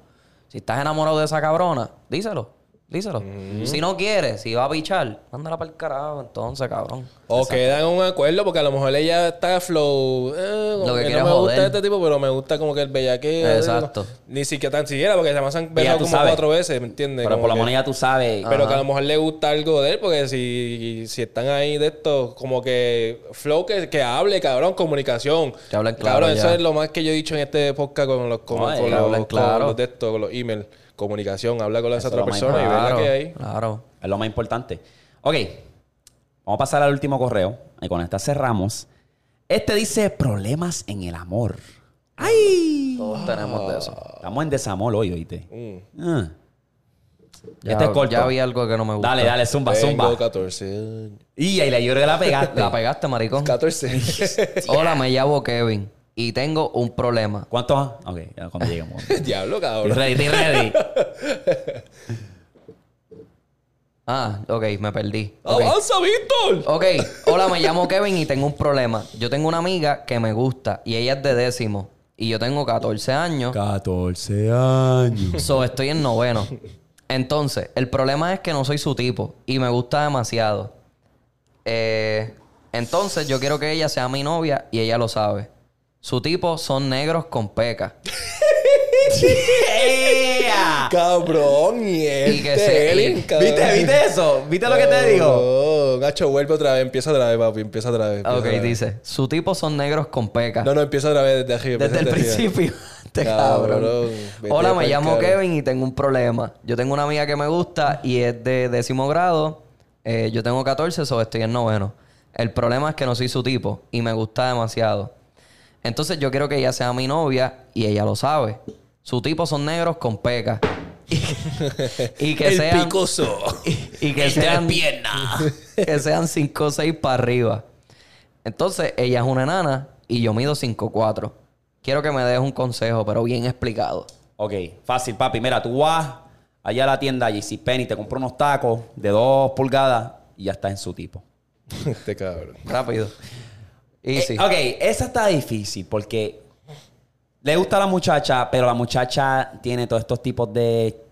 si estás enamorado de esa cabrona, díselo. Díselo. Si no quieres, si va a pichar, mándala para el carajo, entonces, cabrón. O quedan en un acuerdo, porque a lo mejor ella está flow. Eh, Lo que que quiere no me joder. gusta este tipo, pero me gusta como que el bellaqueo. Exacto. Ni siquiera tan siquiera, porque se me han tú como sabes. cuatro veces, ¿me entiendes? Pero Como por lo menos ya tú sabes. Pero que a lo mejor le gusta algo de él, porque si, si están ahí de esto, como que flow que, que hable, cabrón, comunicación. Que hablen claro Cabrón, eso es lo más que yo he dicho en este podcast con los, con, con los, con claro. los de esto, con los emails. Comunicación, habla con esa otra persona y ve la que hay. claro. Es lo más importante. Ok. Vamos a pasar al último correo. Y con esta cerramos. Este dice problemas en el amor. ¡Ay! Todos tenemos de eso. Estamos en desamor hoy, oíste. Mm. Ah. Ya, este es corto. ya vi algo que no me gusta. Dale, dale, zumba, Tengo zumba. 14. Y ahí creo que la pegaste. La pegaste, maricón. 14. Hola, me llamo Kevin y tengo un problema. ¿Cuántos? Ok, ya cuando lleguemos. Diablo, Estoy cabrón. ready, estoy ready. Ah, ok, me perdí. ¡Avanza, Víctor! Ok, hola, me llamo Kevin y tengo un problema. Yo tengo una amiga que me gusta y ella es de décimo. Y yo tengo 14 años. 14 años. So, estoy en noveno. Entonces, el problema es que no soy su tipo y me gusta demasiado. Eh, entonces, yo quiero que ella sea mi novia y ella lo sabe. Su tipo son negros con peca. ¡Ea! Cabrón, y Y que este se- cabrón. ¿Viste, ¿Viste eso? ¿Viste lo que te digo? No, Gacho, vuelve otra vez. Empieza otra vez, papi. Empieza otra vez. empieza Ok, otra vez. dice. Su tipo son negros con peca. No, no, empieza otra vez desde arriba. Desde el empieza arriba. principio. Este Cabrón, Hola, me llamo. Kevin y tengo un problema. Yo tengo una amiga que me gusta y es de décimo grado. Eh, yo tengo 14, so estoy en noveno. El problema es que no soy su tipo y me gusta demasiado. Entonces yo quiero que ella sea mi novia y ella lo sabe. Su tipo son negros con pecas. y que el sean picoso. y, y que sean que sean 5 o 6 para arriba. Entonces, ella es una enana y yo mido 5'4". Quiero que me des un consejo, pero bien explicado. Ok, fácil, papi. Mira, tú vas allá a la tienda JC Penny, te compras unos tacos de dos pulgadas y ya estás en su tipo. este cabrón. Rápido. Easy. Eh, ok, esa está difícil porque le gusta a la muchacha, pero la muchacha tiene todos estos tipos de.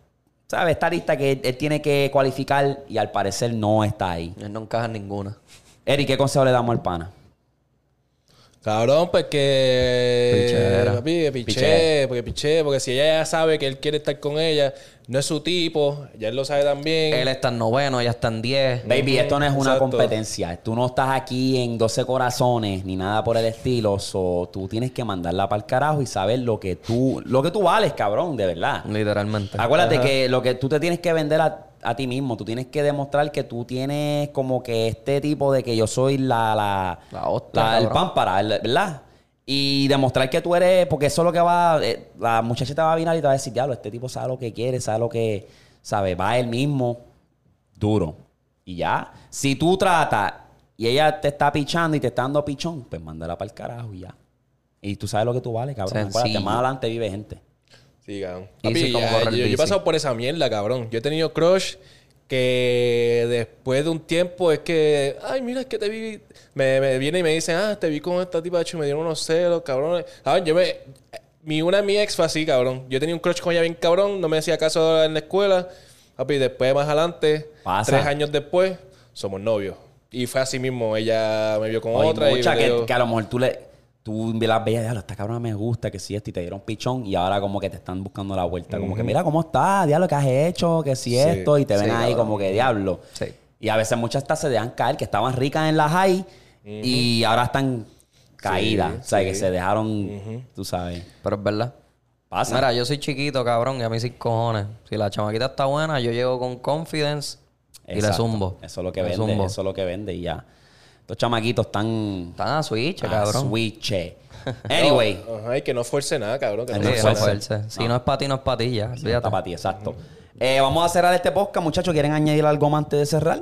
¿Sabes? Esta lista que él, él tiene que cualificar y al parecer no está ahí. Él no encaja en ninguna. Eric, ¿qué consejo le damos al pana? Cabrón, pues que. Papi, piché, Piché. porque piché, porque si ella ya sabe que él quiere estar con ella, no es su tipo, ya él lo sabe también. Él está en noveno, ella está en 10. Baby, esto no es una Exacto. competencia. Tú no estás aquí en 12 corazones ni nada por el estilo. So, tú tienes que mandarla para el carajo y saber lo que tú, lo que tú vales, cabrón, de verdad. Literalmente. Acuérdate que lo que tú te tienes que vender a, a ti mismo, tú tienes que demostrar que tú tienes como que este tipo de que yo soy la, la, La hostia, la- el pámpara, el- ¿verdad? Y demostrar que tú eres, porque eso es lo que va, eh, la muchacha te va a vinar y te va a decir, diablo, este tipo sabe lo que quiere, sabe lo que, sabe, va él mismo, duro. Y ya, si tú tratas y ella te está pichando y te está dando pichón, pues mándala para el carajo y ya. Y tú sabes lo que tú vales, cabrón. Acuérdate, más adelante vive gente. Sí, cabrón. Y Papi, ya- yo, yo he pasado por esa mierda, cabrón. Yo he tenido crush que después de un tiempo es que, ay, mira, es que te vi. Me, me viene y me dice, ah, te vi con esta tipa, de hecho, me dieron unos celos, cabrón. Cabrón, yo me. Mi, una de mi ex fue así, cabrón. Yo tenía un crush con ella bien cabrón, no me hacía caso en la escuela. Papi, después, más adelante, Pasa. tres años después, somos novios. Y fue así mismo, ella me vio con otra y que, que a lo mejor tú le tú las veías, diablo, esta cabrona me gusta, que si esto, y te dieron pichón, y ahora como que te están buscando la vuelta. Como que, mira cómo está, diablo, que has hecho, que si Sí, esto, y te ven sí, ahí como que, diablo. Sí. Y a veces muchas hasta se dejan caer, que estaban ricas en la high, y ahora están caídas. o sea, que se dejaron, tú sabes. Pero es verdad. Pasa. Mira, yo soy chiquito, cabrón, y a mí sin cojones. Si la chamaquita está buena, yo llego con confidence y le zumbo. Eso es lo que Le vende, zumbo. eso es lo que vende, y ya. Estos chamaquitos están... Están a switch, a cabrón. switche. Anyway. Ajá, y que no fuerce nada, cabrón. que no Sí, no no fuerza. Si no. es para ti, no es para ti ya. No está para ti, exacto. Eh, vamos a cerrar este podcast, muchachos. ¿Quieren añadir algo más antes de cerrar?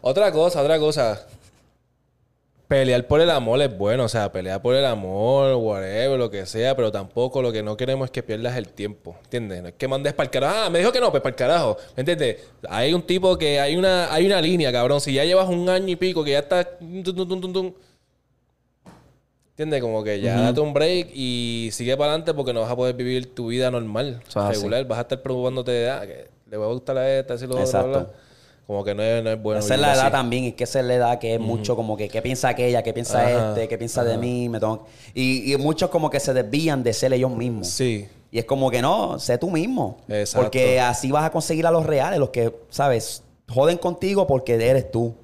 Otra cosa, otra cosa. Pelear por el amor es bueno, o sea, pelear por el amor, whatever, lo que sea, pero tampoco lo que no queremos es que pierdas el tiempo, ¿entiendes? No es que mandes para el carajo. Ah, me dijo que no, pues para el carajo, ¿me entiendes? Hay un tipo que hay una, hay una línea, cabrón. Si ya llevas un año y pico, que ya tum, ¿Entiendes? Como que ya date un break y sigue para adelante porque no vas a poder vivir tu vida normal, así. regular. Vas a estar preocupándote de, ah, que le va a gustar a esta, si lo Exacto. bla, bla. Como que no es, no es bueno. esa es la edad así. también, es que esa es la edad que es mucho como que qué piensa aquella, qué piensa Ajá, este, qué piensa de mí, me tengo- y, y muchos como que se desvían de ser ellos mismos. Sí. Y es como que no, sé tú mismo. Exacto. Porque así vas a conseguir a los reales, los que, ¿sabes? Joden contigo porque eres tú.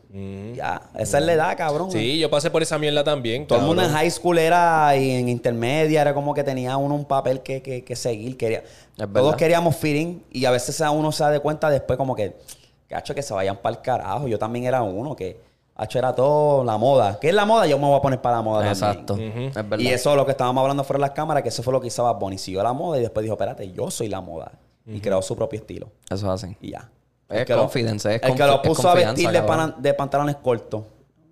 Ya, esa es la edad, cabrón. Sí, yo pasé por esa mierda también. Todo el mundo en cabrón. high school era y en intermedia era como que tenía uno un papel que, que, que seguir. Quería, todos queríamos fitting y a veces a uno se da de cuenta después como que, cacho, que se vayan para el carajo. Yo también era uno que, cacho, era todo la moda. ¿Qué es la moda? Yo me voy a poner para la moda Exacto. también. Es verdad. Y eso es lo que estábamos hablando fuera de las cámaras, que eso fue lo que hizo Bad Bunny. Siguió la moda y después dijo, espérate, yo soy la moda. y creó su propio estilo. Eso es así. Y ya. Es El que lo- confidence, es El que lo puso a vestir de, de pantalones cortos.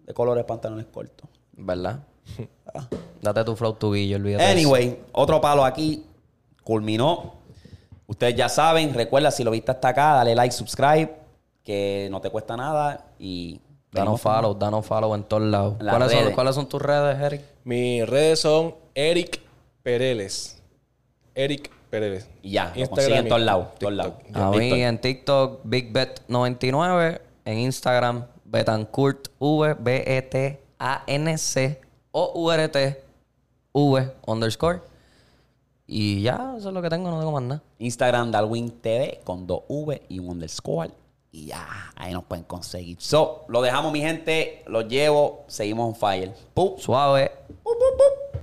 De colores de pantalones cortos. ¿Verdad? Date tu flow tu guillo, olvídate. eso. Anyway, otro palo aquí. Culminó. Ustedes ya saben, recuerda, si lo viste hasta acá, dale like, subscribe, que no te cuesta nada. Y Danos follow, danos follow en todos lados. ¿Cuáles son. ¿Cuáles son tus redes, Eric? Mis redes son Eric Pereles. Eric Pereles. Y ya, lo consiguen en todos lados, todos lados. A mí en TikTok, BigBet99. En Instagram, Betancourt V, B-E-T-A-N-C o U-R-T V underscore. Y ya, eso es lo que tengo, no tengo más nada. Instagram Darwin TV con dos V y un underscore. Y ya, ahí nos pueden conseguir. So, lo dejamos, mi gente. Los llevo. Seguimos on fire. Pup. Suave. Pup, pup.